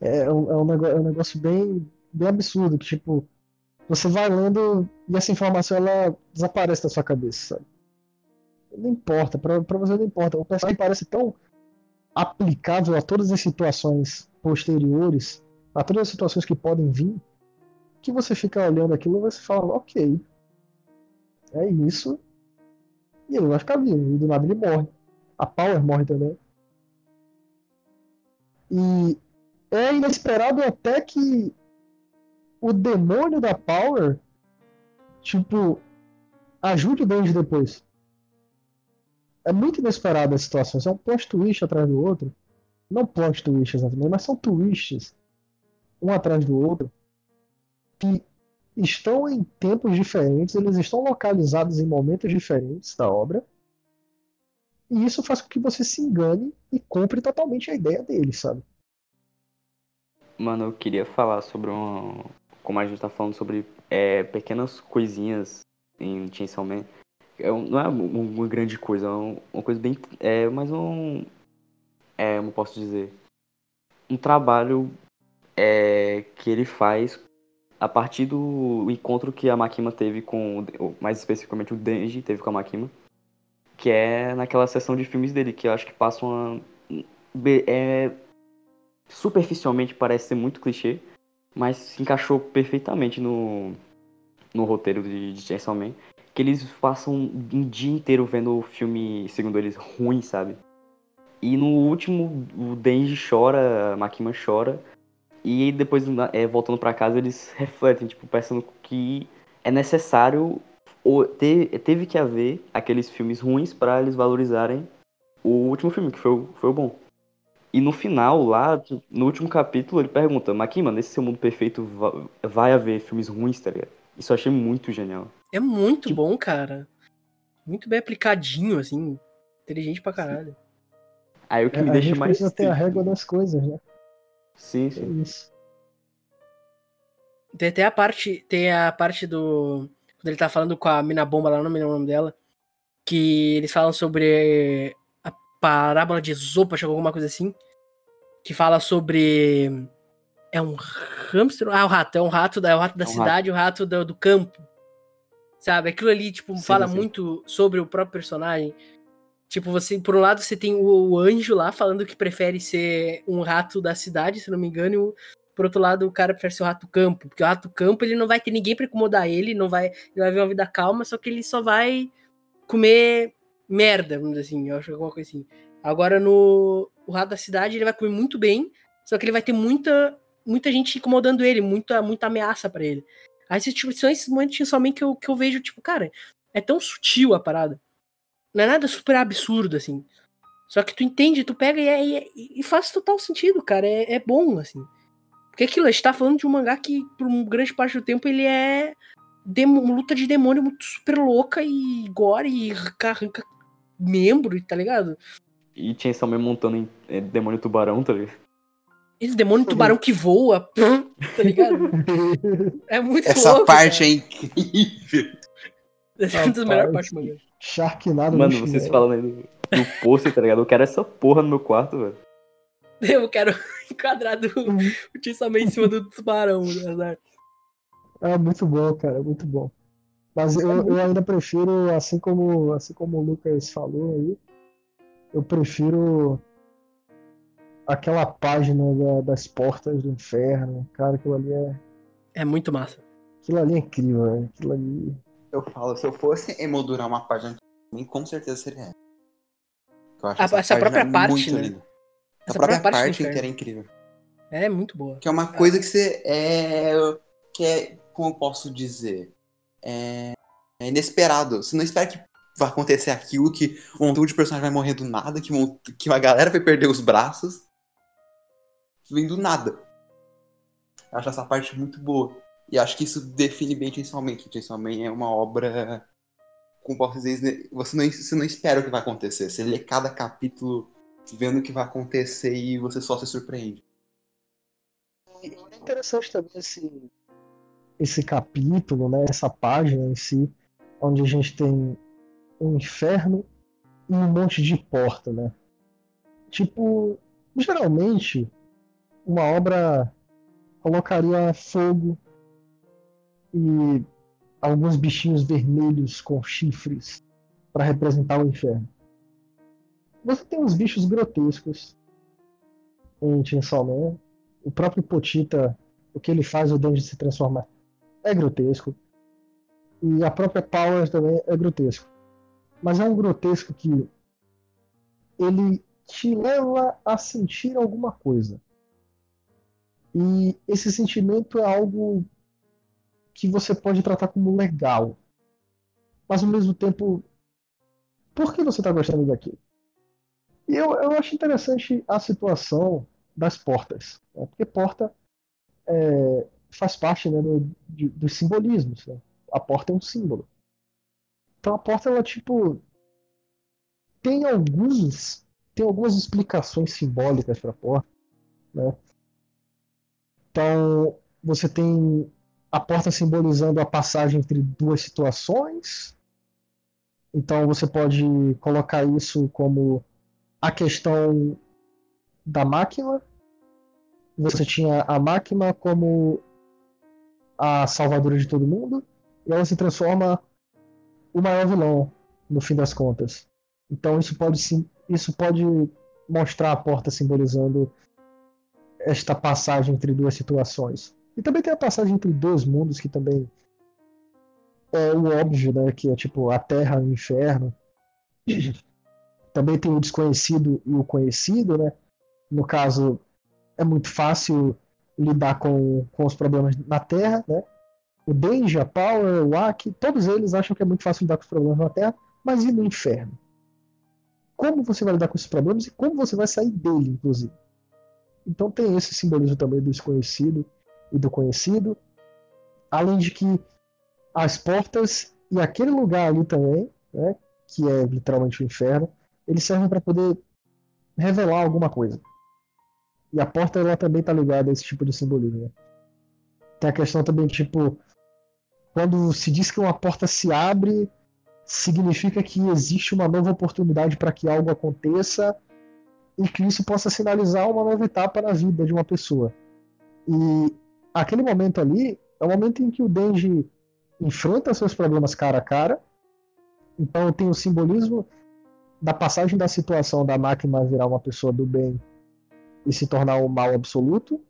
É um, é um negócio, é um negócio bem, bem absurdo, que tipo, você vai lendo e essa informação ela desaparece da sua cabeça, sabe? Não importa, pra, pra você não importa. O personagem parece tão aplicável a todas as situações posteriores, a todas as situações que podem vir, que você fica olhando aquilo e você fala, ok, é isso, e ele vai ficar vivo, e do nada ele morre. A Power morre também. E é inesperado até que o demônio da Power, tipo, ajude o depois. É muito inesperado a situação. É um plot twist atrás do outro. Não plot twist exatamente, mas são twists um atrás do outro que estão em tempos diferentes, eles estão localizados em momentos diferentes da obra. E isso faz com que você se engane e compre totalmente a ideia dele, sabe? Mano, eu queria falar sobre um. Como a gente tá falando sobre é, pequenas coisinhas em Chainsaw Man. É um- não é um- uma grande coisa, é um- uma coisa bem. É mais um. É, como posso dizer? Um trabalho é, que ele faz a partir do encontro que a Makima teve com. Mais especificamente o Denji teve com a Makima. Que é naquela sessão de filmes dele, que eu acho que passa uma. É, superficialmente parece ser muito clichê, mas se encaixou perfeitamente no, no roteiro de, de Chainsaw Man. Que eles passam um dia inteiro vendo o filme, segundo eles, ruim, sabe? E no último, o Denji chora, a Makima chora. E depois, é, voltando pra casa, eles refletem, tipo, pensando que é necessário. Ou te- teve que haver aqueles filmes ruins pra eles valorizarem o último filme, que foi, o- foi o bom. E no final, lá, no último capítulo, ele pergunta, Makima, nesse seu mundo perfeito va- vai haver filmes ruins, tá ligado? Isso eu achei muito genial. É muito Tipo- bom, cara. Muito bem aplicadinho, assim. Inteligente pra caralho. Aí o que É, me a deixa gente mais. precisa ter a triste- régua das coisas, né? Sim, É sim. isso. Tem até a parte. Tem a parte do. Quando ele tá falando com a Mina Bomba lá, não me lembro o nome dela. Que eles falam sobre a parábola de Esopo, acho que alguma coisa assim. Que fala sobre. É um hamster? Ah, o rato. É um rato, da- é o rato da É um cidade e o rato do, do campo. Sabe? Aquilo ali, tipo, Sim, fala sim. muito sobre o próprio personagem. Tipo, você, por um lado, você tem o, o anjo lá falando que prefere ser um rato da cidade, se não me engano, e o, por outro lado, o cara prefere ser o rato campo, porque o rato campo ele não vai ter ninguém pra incomodar ele, não vai, ele vai viver uma vida calma, só que ele só vai comer merda, vamos dizer assim, eu acho alguma coisa assim. Agora no o rato da cidade ele vai comer muito bem, só que ele vai ter muita muita gente incomodando ele, muita muita ameaça pra ele. Aí tipo, são esses momentos somente que eu, que eu vejo, tipo, cara, é tão sutil a parada. Não é nada super absurdo, assim. Só que tu entende, tu pega e, é- e é- e faz total sentido, cara. É, é bom, assim. Porque aquilo, a gente tá falando de um mangá que, por uma grande parte do tempo, ele é demo- uma luta de demônio muito super louca e gore e arranca, arranca membro, tá ligado? E Chainsaw Man montando em é, Demônio Tubarão, tá ligado? Esse demônio tubarão que voa, *laughs* tá ligado? *laughs* É muito Essa louco. parte cara. é incrível. Rapaz, partes do mangá. Sharknado Mano, no vocês falando aí do, do pôster, tá ligado? Eu quero essa porra no meu quarto, velho. Eu quero *laughs* enquadrado o Tissamé em cima do tubarão. né? É muito bom, cara, muito bom. Mas eu, eu ainda prefiro, assim como, assim como o Lucas falou aí, eu prefiro aquela página da- das portas do inferno. Cara, aquilo ali é, É muito massa. aquilo ali é incrível, velho. Aquilo ali. Eu falo, se eu fosse emoldurar uma página, também, com certeza seria essa. Eu acho A- essa, essa própria parte, muito né? linda. Essa a própria própria parte inteira é incrível. É muito boa. Que é uma coisa que você é. que é. como eu posso dizer? É, é inesperado. Você não espera que vai acontecer aquilo, que um montão de personagem vai morrer do nada, que, um- que uma galera vai perder os braços. Vem do nada. Eu acho essa parte muito boa. E acho que isso define bem Chainsaw Man, que Chainsaw Man é uma obra. Como posso dizer, você não, você não espera o que vai acontecer. Você lê cada capítulo vendo o que vai acontecer e você só se surpreende. é interessante também esse, esse capítulo, né, essa página em si, onde a gente tem um inferno e um monte de porta, né? Tipo, geralmente uma obra colocaria fogo e alguns bichinhos vermelhos com chifres para representar o inferno. Você tem uns bichos grotescos em Chainsaw Man. O próprio Potita, o que ele faz o Denji se transformar é grotesco. E a própria Power também é grotesco. Mas é um grotesco que ele te leva a sentir alguma coisa. E esse sentimento é algo que você pode tratar como legal. Mas ao mesmo tempo, por que você está gostando daquilo? E eu, eu acho interessante a situação das portas. Né? Porque porta é, faz parte né, do, de, dos simbolismos. Né? A porta é um símbolo. Então a porta, ela tipo. Tem alguns. Tem algumas explicações simbólicas para a porta. Né? Então, você tem a porta simbolizando a passagem entre duas situações. Então, você pode colocar isso como a questão da máquina. Você tinha a máquina como a salvadora de todo mundo. E ela se transforma o maior vilão, no fim das contas. Então, isso pode, isso pode mostrar a porta simbolizando esta passagem entre duas situações. E também tem a passagem entre dois mundos, que também é o óbvio, né? Que é tipo a Terra e o Inferno. *clears throat* Também tem o desconhecido e o conhecido, né? No caso, é muito fácil lidar com, com os problemas na Terra, né? O Denji, a Power, o Aki, todos eles acham que é muito fácil lidar com os problemas na Terra, mas e no Inferno? Como você vai lidar com esses problemas e como você vai sair dele, inclusive? Então tem esse simbolismo também do desconhecido e do conhecido. Além de que as portas e aquele lugar ali também, né, que é literalmente o inferno, eles servem para poder revelar alguma coisa. E a porta ela também está ligada a esse tipo de simbolismo. Né? Tem a questão também, tipo, quando se diz que uma porta se abre, significa que existe uma nova oportunidade para que algo aconteça e que isso possa sinalizar uma nova etapa na vida de uma pessoa. E aquele momento ali é o momento em que o Denji enfrenta seus problemas cara a cara. Então tem o simbolismo da passagem da situação da máquina virar uma pessoa do bem e se tornar o um mal absoluto.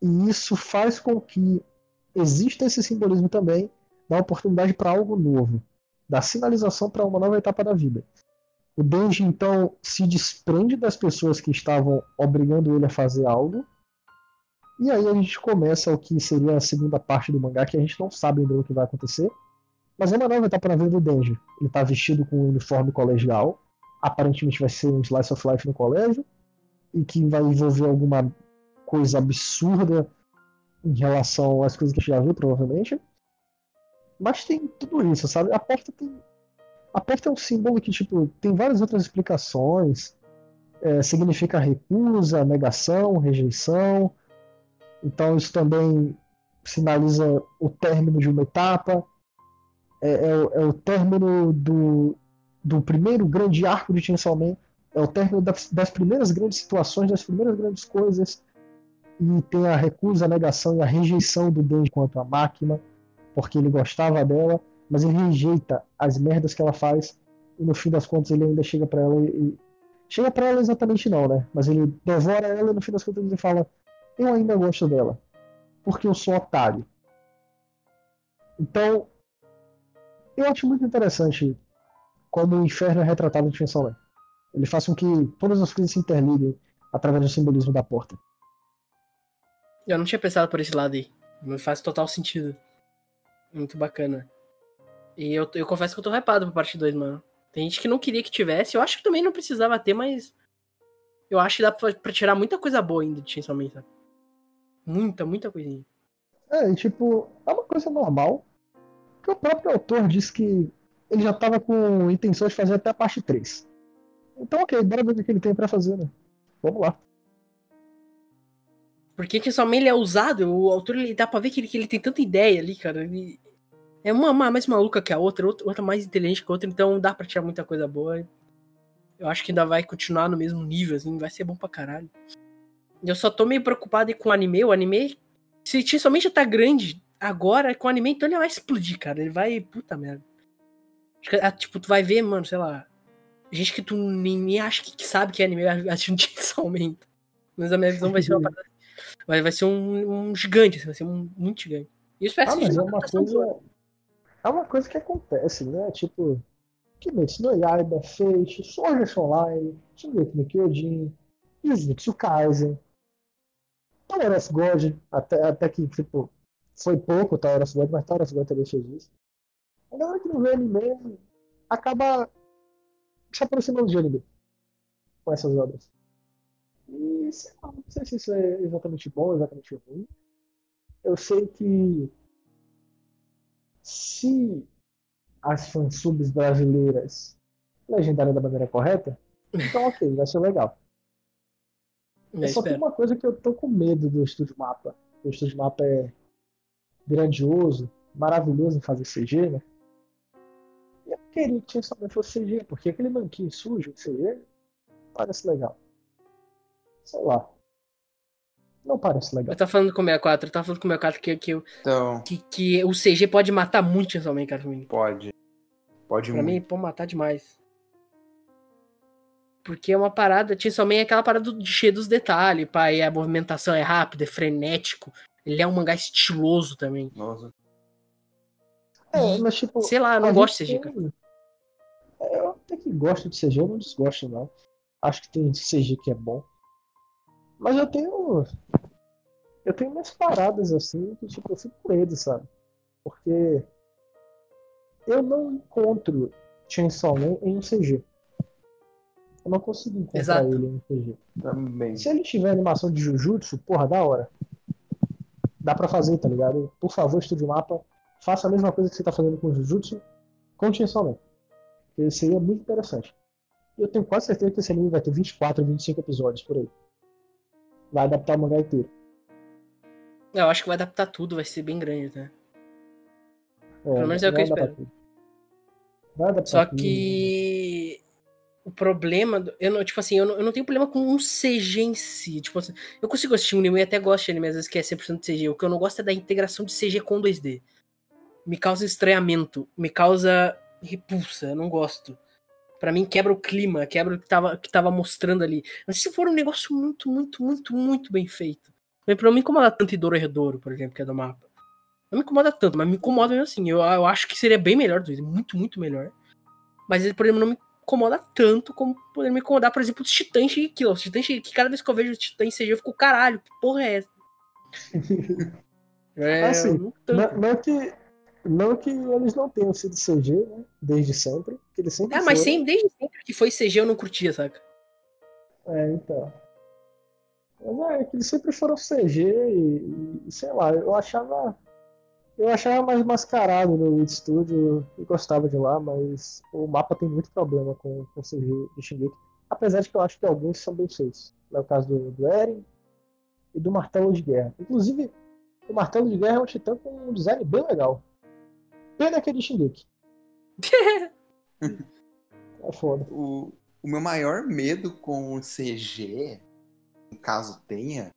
E isso faz com que exista esse simbolismo também da oportunidade para algo novo, da sinalização para uma nova etapa da vida. O Denji então se desprende das pessoas que estavam obrigando ele a fazer algo. E aí a gente começa o que seria a segunda parte do mangá, que a gente não sabe ainda o que vai acontecer. Mas é uma nova etapa na vida do Denji. Ele está vestido com um uniforme colegial. Aparentemente vai ser um slice of life no colégio. E que vai envolver alguma coisa absurda em relação às coisas que a gente já viu, provavelmente. Mas tem tudo isso, sabe? A porta tem a porta é um símbolo que, tipo, tem várias outras explicações. É, significa recusa, negação, rejeição. Então isso também sinaliza o término de uma etapa. É, é, é o término do, do primeiro grande arco de Chainsaw Man. É o término das, das primeiras grandes situações, das primeiras grandes coisas. E tem a recusa, a negação e a rejeição do Denji quanto à máquina, porque ele gostava dela mas ele rejeita as merdas que ela faz e no fim das contas ele ainda chega para ela e chega para ela exatamente não, né? Mas ele devora ela e no fim das contas ele fala: "Eu ainda gosto dela, porque eu sou otário". Então, eu acho muito interessante como o inferno é retratado Man. Ele faz com que todas as coisas se interliguem através do simbolismo da porta. Eu não tinha pensado por esse lado aí. Mas faz total sentido. Muito bacana. E eu, eu confesso que eu tô hypado pra parte 2, mano. Tem gente que não queria que tivesse. Eu acho que também não precisava ter, mas. Eu acho que dá pra, pra tirar muita coisa boa ainda de Chainsaw Man, sabe? Muita, muita coisinha. É, e tipo, é uma coisa normal. Que o próprio autor disse que ele já tava com intenção de fazer até a parte 3. Então, ok, bora ver o que ele tem pra fazer, né? Vamos lá. Porque Chainsaw Man ele é usado, o autor ele dá pra ver que ele, que ele tem tanta ideia ali, cara. Ele é uma, uma mais maluca que a outra, outra, outra mais inteligente que a outra, então dá pra tirar muita coisa boa. Eu acho que ainda vai continuar no mesmo nível, assim, vai ser bom pra caralho. Eu só tô meio preocupado com o anime. O anime, se somente já tá grande agora com o anime, então ele vai explodir, cara. Ele vai. Puta merda. Ah, tipo, tu vai ver, mano, sei lá. Gente que tu nem acha que, sabe que é anime assistindo *laughs* Chainsaw Man. Mas a minha visão vai ser uma parada. Vai, vai ser um, um gigante, assim, vai ser um, muito gigante. E eu espero ah, mas é uma coisa. É uma coisa que acontece, né? Tipo, Kimetsu no Yaiba, Sword Art Online, Shingeki no Kyojin, Jujutsu Kaisen, Of God, até, até que, tipo, foi pouco o of God, mas of God também fez isso. A galera que não vê anime acaba se aproximando de anime com essas obras. E sei lá, não sei se isso é exatamente bom, exatamente ruim. Eu sei que se as fansubs brasileiras legendarem da maneira correta, então ok, vai ser legal. Eu só tem uma coisa que eu tô com medo do Estúdio Mapa. O Estúdio Mapa é grandioso, maravilhoso em fazer CG, né? E eu queria que somente fosse CG, porque aquele manquinho sujo de CG parece legal. Sei lá. Não parece legal. Eu tava falando com o 64, eu tava falando com o 64 que, que, então... que, que o CG pode matar muito Chainsaw Man, cara, pra mim. Pode. Pode pra muito. mim, pode matar demais. Porque é uma parada, Chainsaw Man é aquela parada de cheio dos detalhes, pai. A movimentação é rápida, é frenético. Ele é um mangá estiloso também. Nossa. É, mas tipo. Sei lá, eu não gosto de CG, cara. É, eu até que gosto de CG, eu não desgosto, não. Acho que tem CG que é bom. Mas eu tenho. Eu tenho umas paradas assim que tipo, eu fico com medo, sabe? Porque eu não encontro Chainsaw Man em CG. Eu não consegui encontrar Exato. ele em CG. Também. Se ele tiver animação de Jujutsu, porra, da hora. Dá pra fazer, tá ligado? Por favor, estude o mapa. Faça a mesma coisa que você tá fazendo com Jujutsu. Com Chainsaw Man. Porque seria muito interessante. E eu tenho quase certeza que esse anime vai ter 24, 25 episódios por aí. Vai adaptar o mangá inteiro. Eu acho que vai adaptar tudo, vai ser bem grande, né? É, Pelo menos é o que eu espero. Só tudo. que o problema. Eu não, tipo assim, eu não, eu não tenho problema com um CG em si. Tipo assim, eu consigo assistir um anime e até gosto de anime, às vezes que é 100% CG. O que eu não gosto é da integração de CG com 2D. Me causa estranhamento, me causa repulsa, eu não gosto. Para mim quebra o clima, quebra o que tava, que tava mostrando ali. Mas se for um negócio muito, muito, muito, muito bem feito. Não me incomoda tanto Idoro Redouro, por exemplo, que é do mapa. Não me incomoda tanto, mas me incomoda mesmo assim. Eu, eu acho que seria bem melhor, muito, muito melhor. Mas por exemplo, não me incomoda tanto como poderia me incomodar, por exemplo, os Titãs Shingeki. Os Titãs Shingeki, cada vez que eu vejo os Titãs CG, eu fico, caralho, que porra é essa? *laughs* é, assim, não, não, não, que, não que eles não tenham sido CG, né? Desde sempre. Que eles sempre é, mas sempre, desde sempre que foi CG eu não curtia, saca? É, então. Mas é, que eles sempre foram CG e, e sei lá, eu achava eu achava mais mascarado no Weed Studio e gostava de lá, mas o mapa tem muito problema com, com o CG de Shingeki. Apesar de que eu acho que alguns são bem feitos. É o caso do, do Eren e do Martelo de Guerra. Inclusive, o Martelo de Guerra é um titã com um design bem legal. Pena que é de Shingeki. *laughs* é foda. O, o meu maior medo com o CG, caso tenha,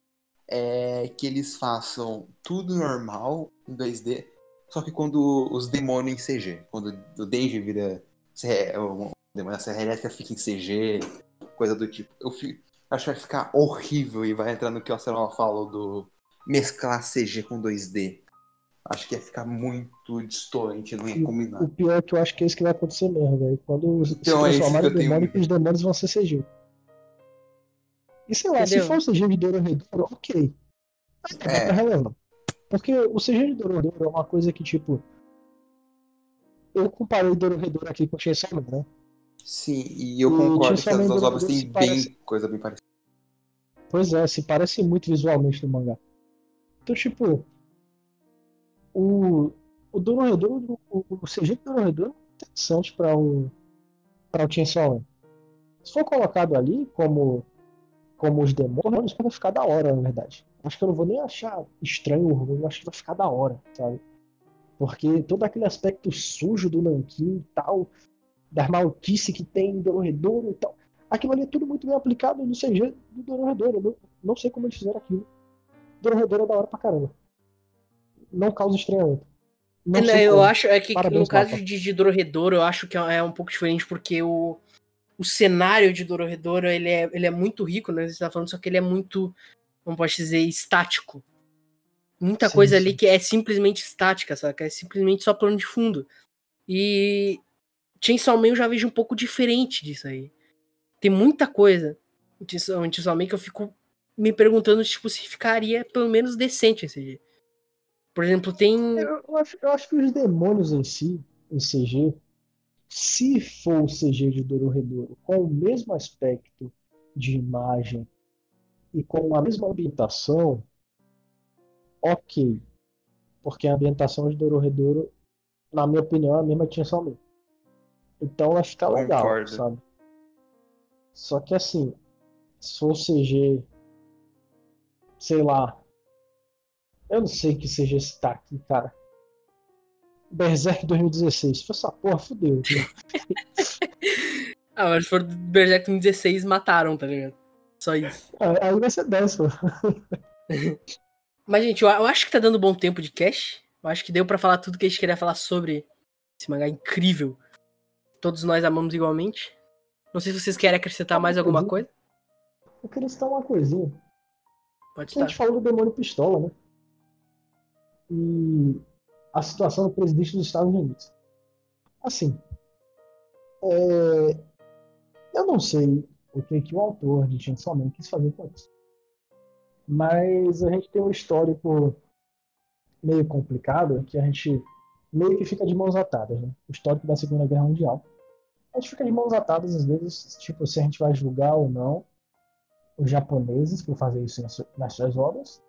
é que eles façam tudo normal em 2D, só que quando os demônios em CG, quando o Denji vira o demônio, a Serra Elétrica fica em CG, coisa do tipo. Eu fico, acho que vai ficar horrível e vai entrar no que o Acelão falou do mesclar CG com 2D. Acho que ia ficar muito distante, não ia combinar. O pior é que eu acho que é isso que vai acontecer mesmo, velho. Quando então, se transformarem é em demônio, tenho... os demônios vão ser CG. E sei lá, Entendeu? se for o CG de Dororedoro, ok. É, é. relevante. Porque o CG de Dororedoro é uma coisa que, tipo. Eu comparei Dororedoro aqui com Chainsaw Man, né? Sim, e eu concordo que as duas obras têm bem parece... coisa bem parecida. Pois é, se parece muito visualmente no mangá. Então, tipo. O. O Dororedoro, o, o CG de Dororedoro é interessante para o. para o Chainsaw Man. Se for colocado ali como como os demônios, vai ficar da hora, na verdade. Acho que eu não vou nem achar estranho o ruim, acho que vai ficar da hora, sabe? Porque todo aquele aspecto sujo do Nankin e tal, da maluquice que tem em Dororedoro e tal, aquilo ali é tudo muito bem aplicado no CG do Dororedoro. Eu não, não sei como eles fizeram aquilo. Dororedoro é da hora pra caramba. Não causa estranhamento. Não é, eu como. acho é que Parabéns, no caso de, de Dororedoro, eu acho que é um pouco diferente porque o, o cenário de Dororedoro ele é, ele é muito rico, né? Você tá falando, só que ele é muito, como pode dizer, estático. Muita sim, coisa sim. ali que é simplesmente estática, sabe? É simplesmente só plano de fundo. E Chainsaw Man eu já vejo um pouco diferente disso aí. Tem muita coisa em Chainsaw Man que eu fico me perguntando tipo, se ficaria pelo menos decente esse CG. Por exemplo, tem. Eu, eu, acho, eu acho que os demônios em si, em CG, se for o CG de Dororedoro com o mesmo aspecto de imagem e com a mesma ambientação, ok. Porque a ambientação de Dororedoro, na minha opinião, é a mesma tinha só Então vai ficar legal, Concordo. sabe? Só que assim, se for CG, sei lá. Eu não sei que CG esse tá aqui, cara. Berserk 2016. Se for essa porra, fudeu. *laughs* ah, mas se for Berserk 2016, mataram, tá ligado? Só isso. É, aí vai ser 10, pô. Mas, gente, eu, eu acho que tá dando bom tempo de cash. Eu acho que deu para falar tudo que a gente queria falar sobre esse mangá incrível. Todos nós amamos igualmente. Não sei se vocês querem acrescentar mais alguma coisa. Eu queria citar uma coisinha. Pode estar. A gente falou do demônio pistola, né? E a situação do presidente dos Estados Unidos. Assim, é... eu não sei o que, que o autor de Chainsaw Man quis fazer com isso. Mas a gente tem um histórico meio complicado que a gente meio que fica de mãos atadas, né? O histórico da Segunda Guerra Mundial. A gente fica de mãos atadas às vezes, tipo, se a gente vai julgar ou não os japoneses por fazer isso nas suas obras,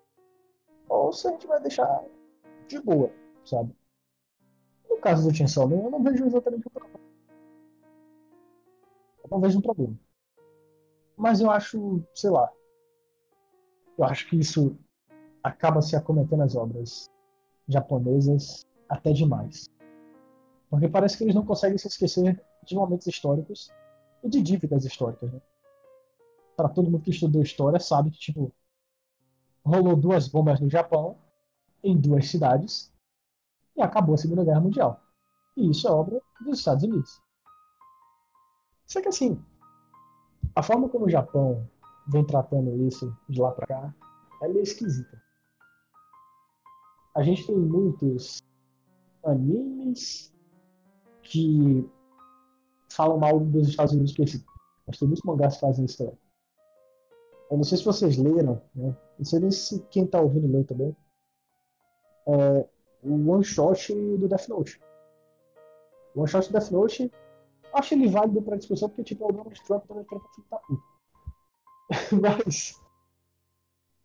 ou se a gente vai deixar de boa, sabe? No caso do Man, eu não vejo exatamente o problema. Eu não vejo um problema. Mas eu acho, sei lá, eu acho que isso acaba se acometendo as obras japonesas até demais. Porque parece que eles não conseguem se esquecer de momentos históricos e de dívidas históricas. Né? Para todo mundo que estudou história sabe que tipo rolou duas bombas no Japão em duas cidades e acabou a Segunda Guerra Mundial. E isso é obra dos Estados Unidos. Só que assim, a forma como o Japão vem tratando isso de lá para cá é meio esquisita. A gente tem muitos animes que falam mal dos Estados Unidos por esse. Mas tem muitos mangás que fazem isso também. Eu não sei se vocês leram, né? Não sei nem se quem tá ouvindo leu também. É, o One Shot do Death Note. O One Shot do Death Note, acho ele válido pra discussão, porque tipo, é o Donald Trump também Trump filho da puta. *laughs* Mas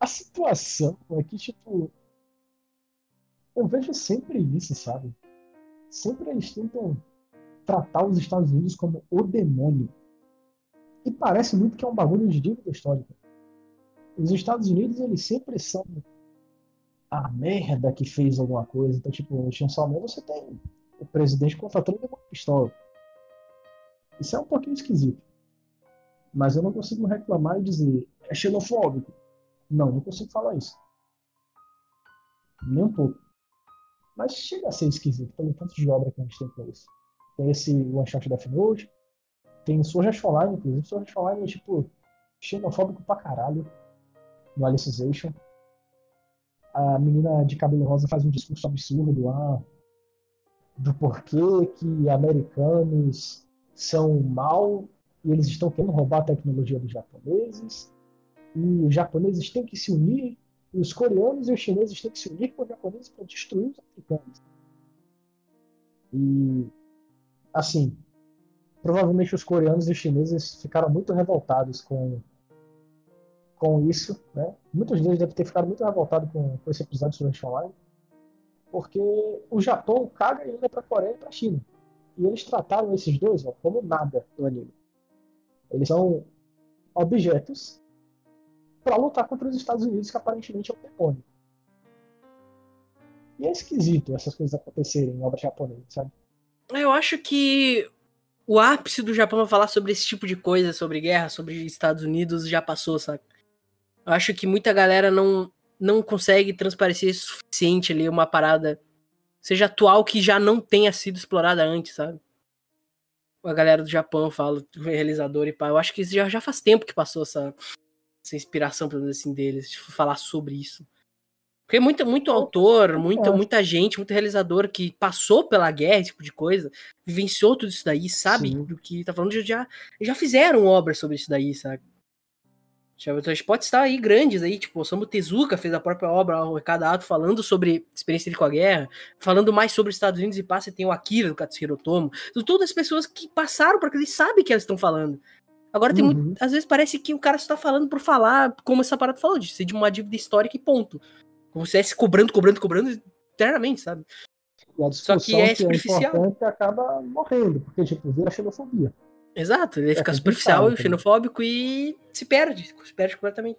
a situação é que, tipo, eu vejo sempre isso, sabe? Sempre eles tentam tratar os Estados Unidos como o demônio. E parece muito que é um bagulho de dívida histórica. Os Estados Unidos, eles sempre são a merda que fez alguma coisa. Então, tipo, no Chainsaw Man você tem o presidente contratando uma pistola. Isso é um pouquinho esquisito. Mas eu não consigo reclamar e dizer é xenofóbico. Não, não consigo falar isso. Nem um pouco. Mas chega a ser esquisito pelo tanto de obra que a gente tem com isso. Tem esse One Shot Death Note, tem Art Online, inclusive. Art Online é tipo xenofóbico pra caralho no Alicization. A menina de cabelo rosa faz um discurso absurdo lá do porquê que americanos são mal e eles estão querendo roubar a tecnologia dos japoneses. E os japoneses têm que se unir, e os coreanos e os chineses têm que se unir com os japoneses para destruir os africanos. E, assim, provavelmente os coreanos e os chineses ficaram muito revoltados com, com isso. Né? Muitos deles devem ter ficado muito revoltados com, com esse episódio sobre Sword Online, porque o Japão caga ainda para a Coreia e para China. E eles trataram esses dois ó, como nada no anime. Eles são objetos para lutar contra os Estados Unidos, que aparentemente é o demônio. E é esquisito essas coisas acontecerem em obra japonesa, sabe? Eu acho que o ápice do Japão falar sobre esse tipo de coisa, sobre guerra, sobre Estados Unidos, já passou, sabe? Eu acho que muita galera não, não consegue transparecer o suficiente ali uma parada, seja atual, que já não tenha sido explorada antes, sabe? A galera do Japão fala, realizador e pá. Eu acho que já, já faz tempo que passou essa, essa inspiração, pelo menos assim, deles, de falar sobre isso. Porque muito, muito autor, muita, muita gente, muito realizador que passou pela guerra, esse tipo de coisa, vivenciou tudo isso daí, sabe Sim. do que tá falando, já, já fizeram obras sobre isso daí, sabe? A gente pode estar aí grandes aí, tipo, o Osamu Tezuka fez a própria obra, o Cada Ato, falando sobre experiência dele com a guerra, falando mais sobre os Estados Unidos e passa, tem o Akira do Katsuhiro Otomo, São todas as pessoas que passaram por aquilo e sabem que elas estão falando. Agora tem Uhum. muito, às vezes parece que o cara só tá falando por falar, como essa parada falou, de ser de uma dívida histórica e ponto. Como se estivesse cobrando, cobrando, cobrando eternamente, sabe? Só que é que superficial. importante acaba morrendo, porque, tipo, vira xenofobia. Exato, ele fica complicado superficial, também. xenofóbico e se perde, se perde completamente.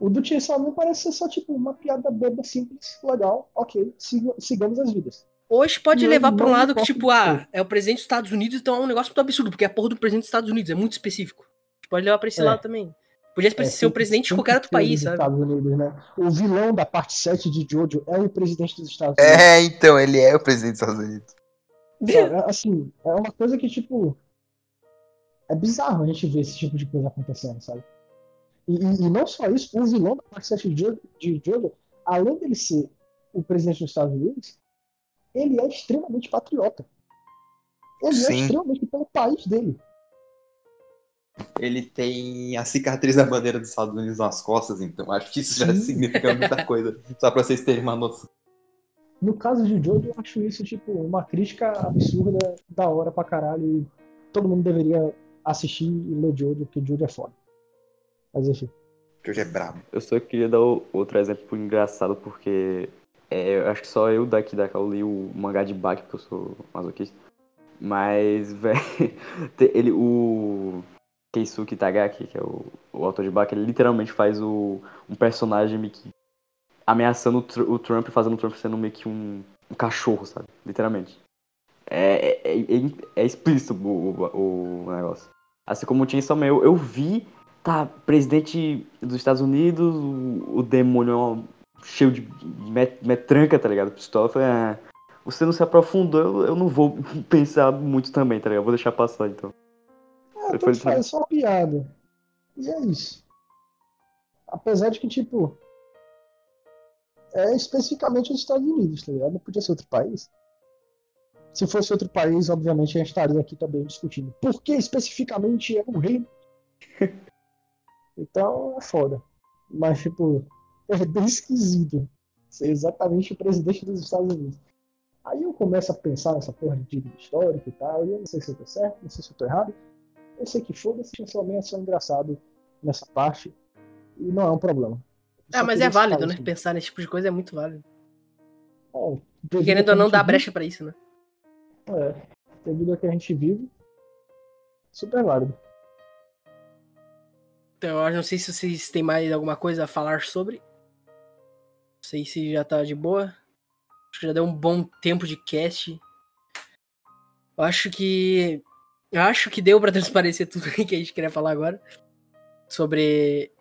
O do Chainsaw Man parece ser só, tipo, uma piada boba, simples, legal, ok, siga- sigamos as vidas. Hoje pode Não, levar pra um lado que, tipo, o ah, é o presidente dos Estados Unidos, então é um negócio muito absurdo, porque é a porra do presidente dos Estados Unidos, é muito específico. Pode levar pra esse É. lado também. Podia ser É, o sempre- presidente de qualquer outro país, sabe? Estados Unidos, né? O vilão da parte 7 de Jojo é o presidente dos Estados Unidos. É, então, ele é o presidente dos Estados Unidos. Sabe? É, Assim, é uma coisa que, tipo. É bizarro a gente ver esse tipo de coisa acontecendo, sabe? E, e- e não só isso, o vilão da parte 7 de Jojo, Jojo, além dele ser o presidente dos Estados Unidos, ele é extremamente patriota. Ele é Sim. extremamente pelo país dele. Ele tem a cicatriz da bandeira dos Estados Unidos nas costas, então acho que isso já Sim. significa muita coisa. Só pra vocês terem uma noção. No caso de Jojo, eu acho isso, tipo, uma crítica absurda, da hora pra caralho. E todo mundo deveria assistir e ler Jojo, porque Jojo é foda. Mas enfim. Hoje é brabo. Eu só queria dar outro exemplo engraçado, porque é, eu acho que só eu daqui da Cal li o mangá de Baki, porque eu sou masoquista. Mas, *laughs* velho, ele, o Keisuke Tagaki, que é o, o autor de Baki, ele literalmente faz o, um personagem meio que ameaçando o, Tr- o Trump, fazendo o Trump sendo meio que um, um cachorro, sabe? Literalmente. É, é, é, é explícito o, o, o negócio. Assim como o Chainsaw Man, eu, eu vi tá, presidente dos Estados Unidos, o, o demônio é uma- cheio de met- metranca, tá ligado? Pistola. Eu falei, ah, você não se aprofundou, eu, eu não vou *laughs* pensar muito também, tá ligado? Vou deixar passar então. É, tanto isso faz, é só uma piada. E é isso. Apesar de que, tipo. É especificamente os Estados Unidos, tá ligado? Não podia ser outro país. Se fosse outro país, obviamente a gente estaria aqui também discutindo. Por que especificamente é um reino? *laughs* então é foda. Mas, tipo, é bem esquisito ser exatamente o presidente dos Estados Unidos. Aí eu começo a pensar nessa porra de dívida histórica e tal, e eu não sei se eu tô certo, não sei se eu tô errado. Eu sei que foda-se, Chainsaw Man é só engraçado nessa parte. E não é um problema. Eu Ah, mas é válido, né? Pensar nesse tipo de coisa é muito válido. É, querendo ou não, dá brecha pra isso, né? É, devido ao que a gente vive, super válido. Então, eu não sei se vocês têm mais alguma coisa a falar sobre. Não sei se já tá de boa. Acho que já deu um bom tempo de cast. Eu acho que. Eu acho que deu pra transparecer tudo *laughs* que a gente queria falar agora. Sobre.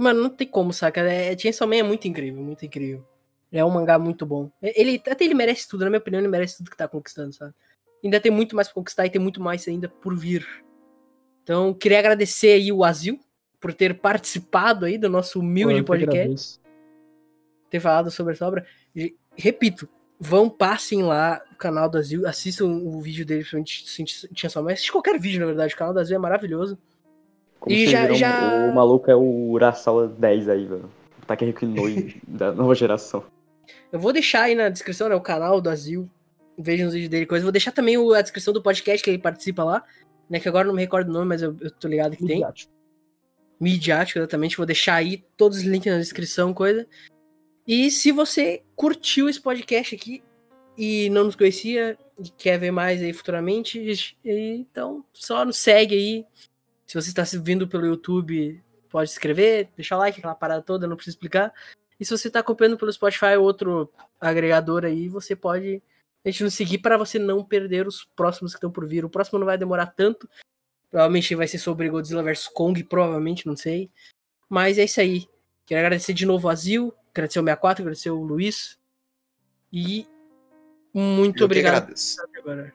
Mano, não tem como, saca? É, Chainsaw Man é muito incrível, muito incrível. É um mangá muito bom. Ele, até ele merece tudo, na minha opinião, ele merece tudo que tá conquistando, sabe? Ainda tem muito mais pra conquistar e tem muito mais ainda por vir. Então, queria agradecer aí o Azil por ter participado aí do nosso humilde Eu que podcast, ter falado sobre essa obra. E, repito, vão, passem lá no canal do Azil, assistam o vídeo dele, principalmente tinha só mais. Qualquer vídeo, na verdade, o canal do Azil é maravilhoso. Como E já- viram, já- o maluco é o Urasawa 10 aí, velho. O Takehiko Inoue da nova geração. Eu vou deixar aí na descrição, né, o canal do Azil. Vejam os vídeos dele, coisa. Vou deixar também o- a descrição do podcast que ele participa lá, né, que agora não me recordo o nome, mas eu, eu tô ligado que tem. Midiático. midiático, exatamente. Vou deixar aí todos os links na descrição, coisa. E se você curtiu esse podcast aqui e não nos conhecia e quer ver mais aí futuramente, então só nos segue aí. Se você está se vindo pelo YouTube, pode escrever, deixar like, aquela parada toda, não precisa explicar. E se você tá acompanhando pelo Spotify ou outro agregador aí, você pode a gente nos seguir para você não perder os próximos que estão por vir. O próximo não vai demorar tanto. Provavelmente vai ser sobre Godzilla vs Kong, provavelmente, não sei. Mas é isso aí. Quero agradecer de novo o Azil, agradecer o 64, agradecer o Luiz. E muito Eu obrigado. Agora.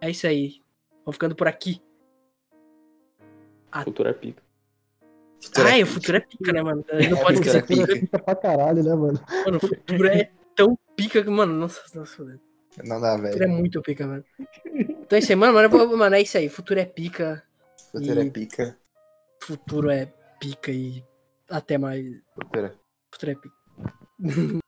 É isso aí. Vamos ficando por aqui. É pica. Futuro é Ai, o pica. futuro é pica, né, mano? A gente não É, pode futuro esquecer é que o futuro pica. Pra caralho, né, mano? é, mano, o futuro é tão pica que, mano, nossa, nossa, velho. Não dá, O futuro é velho. muito pica, mano. Então é isso aí, mano, mano, mano, é isso aí. Futuro é pica, Futuro é E- pica. futuro é pica e até mais. Futuro é Futuro é pica. *laughs*